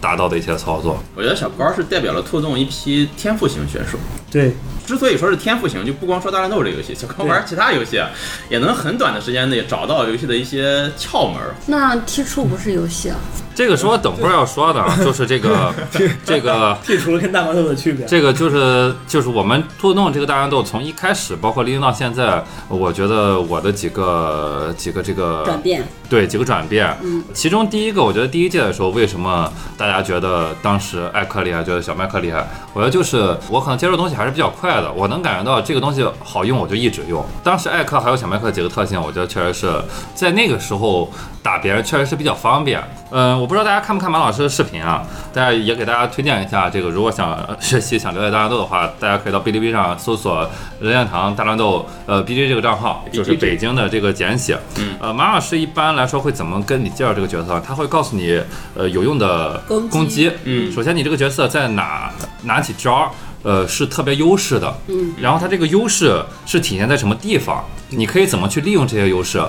达到的一些操作。我觉得小高是代表了兔洞一批天赋型选手。对之所以说是天赋型，就不光说大乱斗这个游戏，小高玩其他游戏啊，也能很短的时间内找到游戏的一些窍门。那踢触不是游戏啊？这个是我等会儿要说的，啊，就是这个 这个剔除了跟大乱斗的区别。这个就是就是我们兔弄这个大乱斗从一开始，包括利用到现在，我觉得我的几个几个这个转变，对几个转变，嗯其中第一个，我觉得第一届的时候，为什么大家觉得当时艾克厉害，觉得小麦克厉害？我觉得就是我可能接受东西还是比较快的，我能感觉到这个东西好用，我就一直用。当时艾克还有小麦克几个特性，我觉得确实是在那个时候打别人确实是比较方便。嗯，我不知道大家看不看马老师的视频啊？大家也给大家推荐一下，这个如果想学习、想了解大乱斗的话，大家可以到哔哩哔哩上搜索“任天堂大乱斗”呃 BJ 这个账号，就是北京的这个简写。嗯呃，马老师一般来说会怎么跟你介绍这个角色？他会告诉你，呃，有用的攻击攻击。嗯首先你这个角色在哪拿起招儿，呃，是特别优势的。嗯，然后它这个优势是体现在什么地方？你可以怎么去利用这些优势？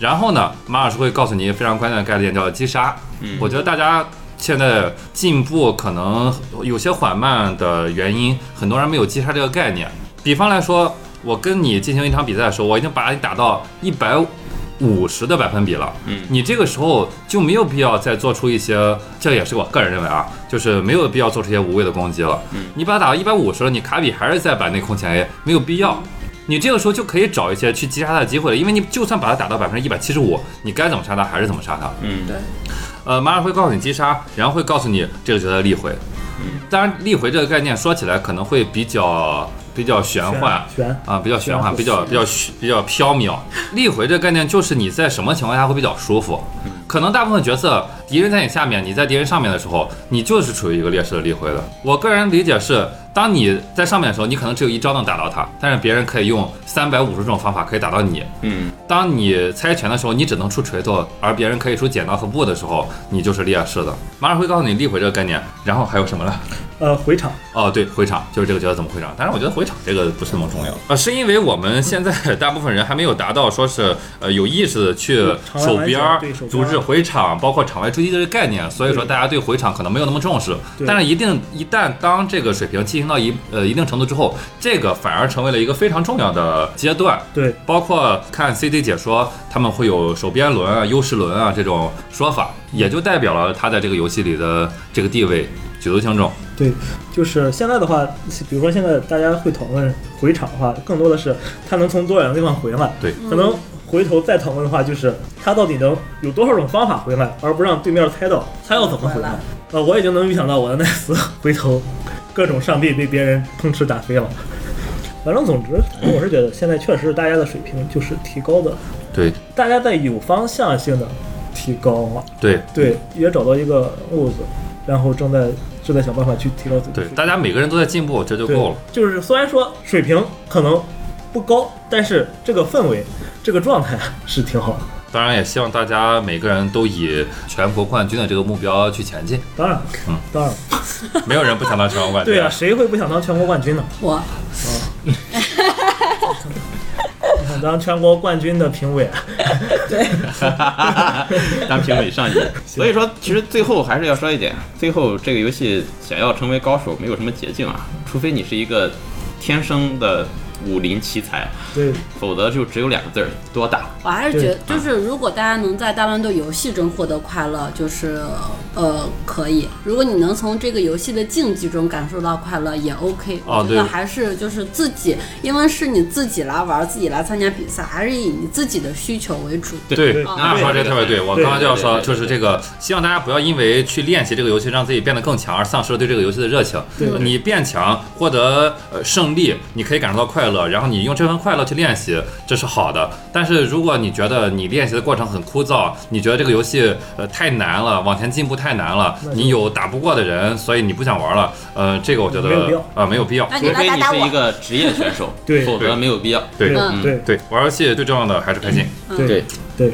然后呢，马老师会告诉你一个非常关键的概念，叫击杀。嗯我觉得大家现在进步可能有些缓慢的原因，很多人没有击杀这个概念。比方来说，我跟你进行一场比赛的时候，我已经把你打到一百五十的百分比了，嗯你这个时候就没有必要再做出一些，这也是我个人认为啊，就是没有必要做出一些无谓的攻击了。嗯你把它打到一百五十了，你卡比还是在把内空前 A，没有必要。你这个时候就可以找一些去击杀他的机会了，因为你就算把他打到百分之一百七十五，你该怎么杀他还是怎么杀他。嗯，对，呃，马尔会告诉你击杀，然后会告诉你这个角色的力回。嗯，当然力回这个概念说起来可能会比较比较玄幻。玄啊，比较玄幻，玄比较比较虚比较飘渺。力回这个概念就是你在什么情况下会比较舒服？可能大部分角色敌人在你下面，你在敌人上面的时候，你就是处于一个劣势的力回的。我个人理解是，当你在上面的时候，你可能只有一招能打到他，但是别人可以用三百五十种方法可以打到你。嗯，当你猜拳的时候，你只能出锤头，而别人可以出剪刀和布的时候，你就是劣势的。马上会告诉你力回这个概念，然后还有什么呢？呃回场，哦，对，回场就是这个角色怎么回场，但是我觉得回场这个不是那么重要，呃，是因为我们现在 大部分人还没有达到说是呃有意识的去场外玩家手边儿对手边儿组织回场，包括场外追击这个概念，所以说大家对回场可能没有那么重视。但是一定一旦当这个水平进行到一呃一定程度之后，这个反而成为了一个非常重要的阶段。对包括看 CD 解说，他们会有守边轮啊、优势轮啊这种说法，也就代表了他在这个游戏里的这个地位举足轻重。对，就是现在的话，比如说现在大家会讨论回场的话，更多的是他能从多远的地方回来，对，可能回头再讨论的话，就是他到底能有多少种方法回来，而不让对面猜到他要怎么回来。呃，我已经能预想到我的奈斯 回头各种上臂被别人碰哧打飞了。反正总之，我是觉得现在确实大家的水平就是提高的，对大家在有方向性的提高了，对对，也找到一个路子，然后正在正在想办法去提高自己对。大家每个人都在进步，这就够了。就是虽然说水平可能不高，但是这个氛围、这个状态是挺好的。当然也希望大家每个人都以全国冠军的这个目标去前进。当然，嗯当然，没有人不想当全国冠军。对啊，谁会不想当全国冠军呢？我你 想当全国冠军的评委，对 当评委上瘾。所以说，其实最后还是要说一点，最后这个游戏想要成为高手，没有什么捷径啊，除非你是一个天生的武林奇才，对，否则就只有两个字儿：多打。我还是觉得，就是如果大家能在大乱斗游戏中获得快乐，就是呃可以；如果你能从这个游戏的竞技中感受到快乐，也 OK。哦我觉得对还是就是自己，因为是你自己来玩，自己来参加比赛，还是以你自己的需求为主。对，对那说这特别对。我刚刚就要说，就是这个，希望大家不要因为去练习这个游戏，让自己变得更强，而丧失了对这个游戏的热情。对你变强，获得呃胜利，你可以感受到快乐，然后你用这份快乐去练习，这是好的。但是如果你觉得你练习的过程很枯燥，你觉得这个游戏呃太难了，往前进步太难了，你有打不过的人，所以你不想玩了，呃，这个我觉得没有必要啊、没有必要。除非。你是一个职业选手，对否则没有必要。对嗯对对，玩游戏最重要的还是开心。对对，对。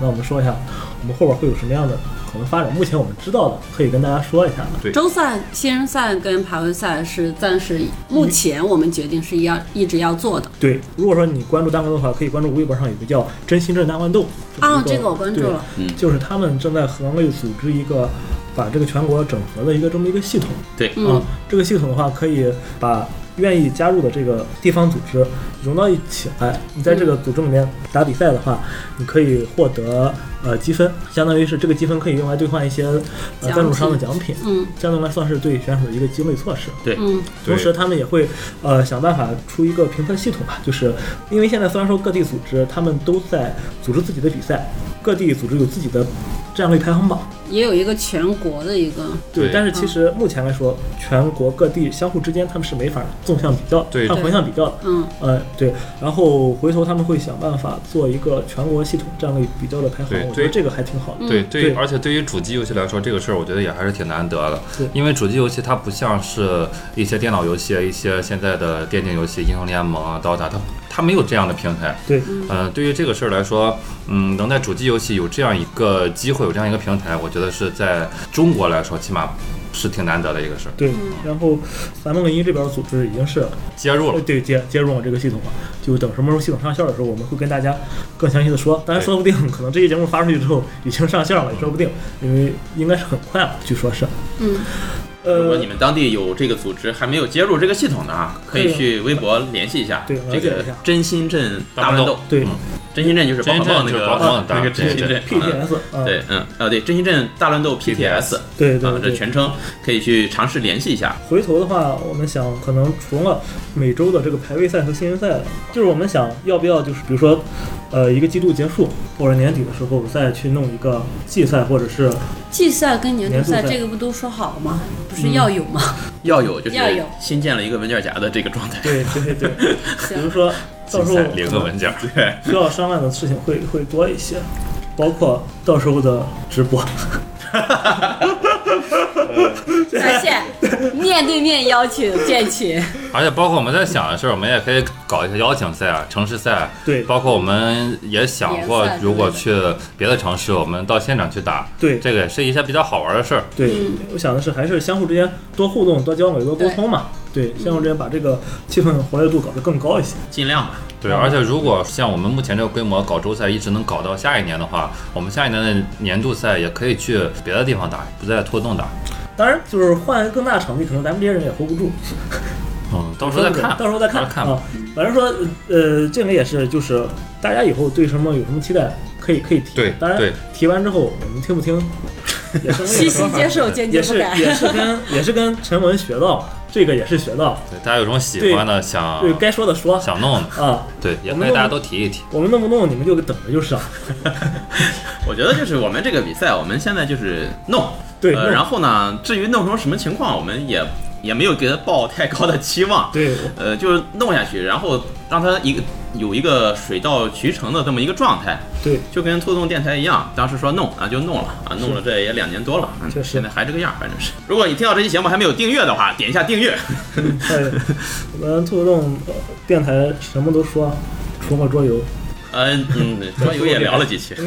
那我们说一下，我们后边会有什么样的可能发展？目前我们知道的，可以跟大家说一下的。对周赛、新人赛跟排位赛是暂时，目前我们决定是要一直要做的对，如果说你关注大乱斗的话，可以关注微博上有个叫“真心镇大乱斗”啊。这个我关注了，嗯就是他们正在合力组织一个把这个全国整合的一个这么一个系统。对，啊嗯，这个系统的话，可以把愿意加入的这个地方组织融到一起来。你在这个组织里面打比赛的话，你可以获得呃积分，相当于是这个积分可以用来兑换一些呃赞助商的奖品，嗯相当来算是对选手的一个激励措施。对嗯同时，他们也会呃想办法出一个评分系统吧，就是因为现在虽然说各地组织他们都在组织自己的比赛，各地组织有自己的战略排行榜，也有一个全国的一个，对但是其实目前来说，全国各地相互之间他们是没法纵向比较，对看横向比较的。嗯呃，对，然后回头他们会想办法做一个全国系统战略比较的排行我觉得这个还挺好的。嗯对，对对而且对于主机游戏来说，这个事儿我觉得也还是挺难得的对。因为主机游戏它不像是一些电脑游戏、一些现在的电竞游戏，英雄联盟啊、刀塔，它它没有这样的平台。对，嗯、对于这个事儿来说，嗯，能在主机游戏有这样一个机会，有这样一个平台，我觉得是在中国来说，起码是挺难得的一个事儿。对，然后咱们零一这边组织已经是接入了，呃对接接入了这个系统了，就等什么时候系统上线的时候，我们会跟大家更详细的说。当然，说不定可能这期节目发出去之后已经上线了，也说不定，因为应该是很快了，据说是。嗯呃如果你，们当地有这个组织还没有接入这个系统的啊，可以去微博联系一下。对这个真心镇大乱斗，对嗯真心镇就是宝可梦那个宝可梦的那个真心镇。PTS 啊，对，嗯，啊，对，真心镇大乱斗 PTS 对对这。全称可以去尝试联系一下。回头的话，我们想可能除了每周的这个排位赛和新人赛，就是我们想要不要就是比如说，呃，一个季度结束或者年底的时候再去弄一个季赛，或者是季赛跟年度赛这个不都说好了吗？不是要有吗？要有就是要有新建了一个文件夹的这个状态。对对对，比如说到时候竞赛零个文件。对，需要商量的事情会会多一些，包括到时候的直播。在线面对面邀请建群，而且包括我们在想的是，我们也可以搞一些邀请赛啊、城市赛，对包括我们也想过如果去别的城市，我们到现场去打，对这个也是一些比较好玩的事儿。对，嗯我想的是还是相互之间多互动、多交流、多沟通嘛。对，相互之间把这个气氛活跃度搞得更高一些。尽量吧。对，而且如果像我们目前这个规模搞周赛，一直能搞到下一年的话，我们下一年的年度赛也可以去别的地方打，不在拖动打。当然，就是换一个更大场地，可能咱们这些人也 hold 不住。嗯，到时候再看，到时候再看啊。反正说，呃，这个也是，就是大家以后对什么有什么期待，可以可以提。对当然提完之后，我们听不听，也是细细接受，坚决也是不改。也是跟也是跟陈文学到，这个也是学到，对大家有什么喜欢的，想对该说的说想弄的，啊。对，也可以大家都提一提。我们弄不弄，你们就等着就是了。我觉得就是我们这个比赛，我们现在就是弄，呃，对弄然后呢，至于弄成什么情况，我们也也没有给他抱太高的期望，对，呃，就是弄下去，然后让他一个有一个水到渠成的这么一个状态，对，就跟兔动电台一样，当时说弄啊就弄了啊，弄了这也两年多了，嗯确实现在还这个样，反正是。如果你听到这期节目还没有订阅的话，点一下订阅。哎，我们兔子洞呃电台什么都说，除了桌游。嗯嗯，桌游也聊了几期，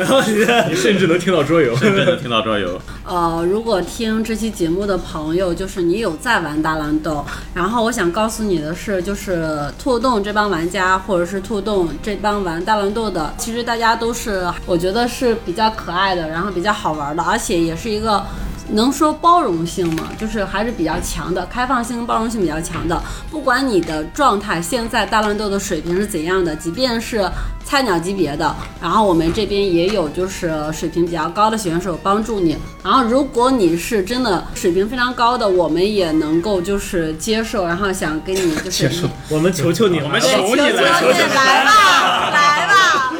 你甚至能听到桌游。甚至能听到桌游。呃，如果听这期节目的朋友，就是你有在玩大乱斗，然后我想告诉你的是，就是兔洞这帮玩家，或者是兔洞这帮玩大乱斗的，其实大家都是我觉得是比较可爱的，然后比较好玩的，而且也是一个。能说包容性吗？就是还是比较强的，开放性、包容性比较强的。不管你的状态现在大乱斗的水平是怎样的，即便是菜鸟级别的，然后我们这边也有就是水平比较高的选手帮助你。然后如果你是真的水平非常高的，我们也能够就是接受，然后想跟你就是我们求求你，我们对求你了求你来吧，来吧。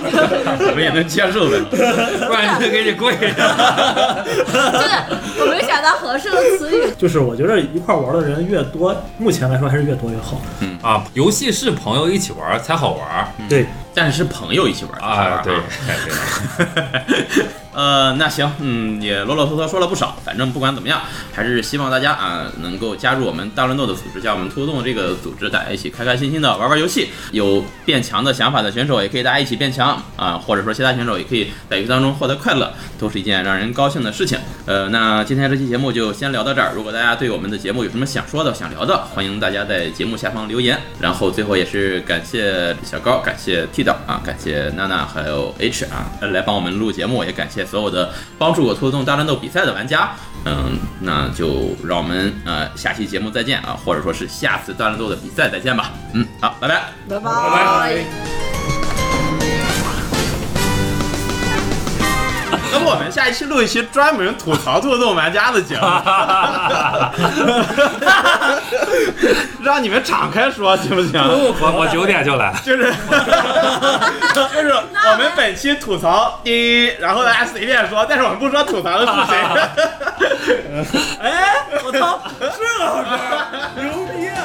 我们也能接受的。不然就给你跪着。就是我没想到合适的词语。就是我觉得一块玩的人越多，目前来说还是越多越好。嗯啊，游戏是朋友一起玩才好玩对，但是是朋友一起玩啊！对啊对，呃，那行，嗯，也啰啰嗦嗦说了不少，反正不管怎么样，还是希望大家啊能够加入我们大乱斗的组织，加我们兔洞这个组织，大家一起开开心心的玩玩游戏。有变强的想法的选手，也可以大家一起变强啊，或者说其他选手也可以在游戏当中获得快乐，都是一件让人高兴的事情。呃，那今天这期节目就先聊到这儿。如果大家对我们的节目有什么想说的、想聊的，欢迎大家在节目下方留言。然后最后也是感谢小高，感谢 T 导啊，感谢娜娜还有 H 啊，来帮我们录节目，也感谢所有的帮助我拖动大乱斗比赛的玩家。嗯，那就让我们呃下期节目再见啊，或者说是下次大乱斗的比赛再见吧。嗯，好，拜拜。拜拜。要不我们下一期录一期专门吐槽兔洞玩家的节目，让你们敞开说，行不行？我我九点就来。就是就是我们本期吐槽第一，然后大家随便说，但是我们不说吐槽的是谁。哎，我操，这老师，牛逼啊！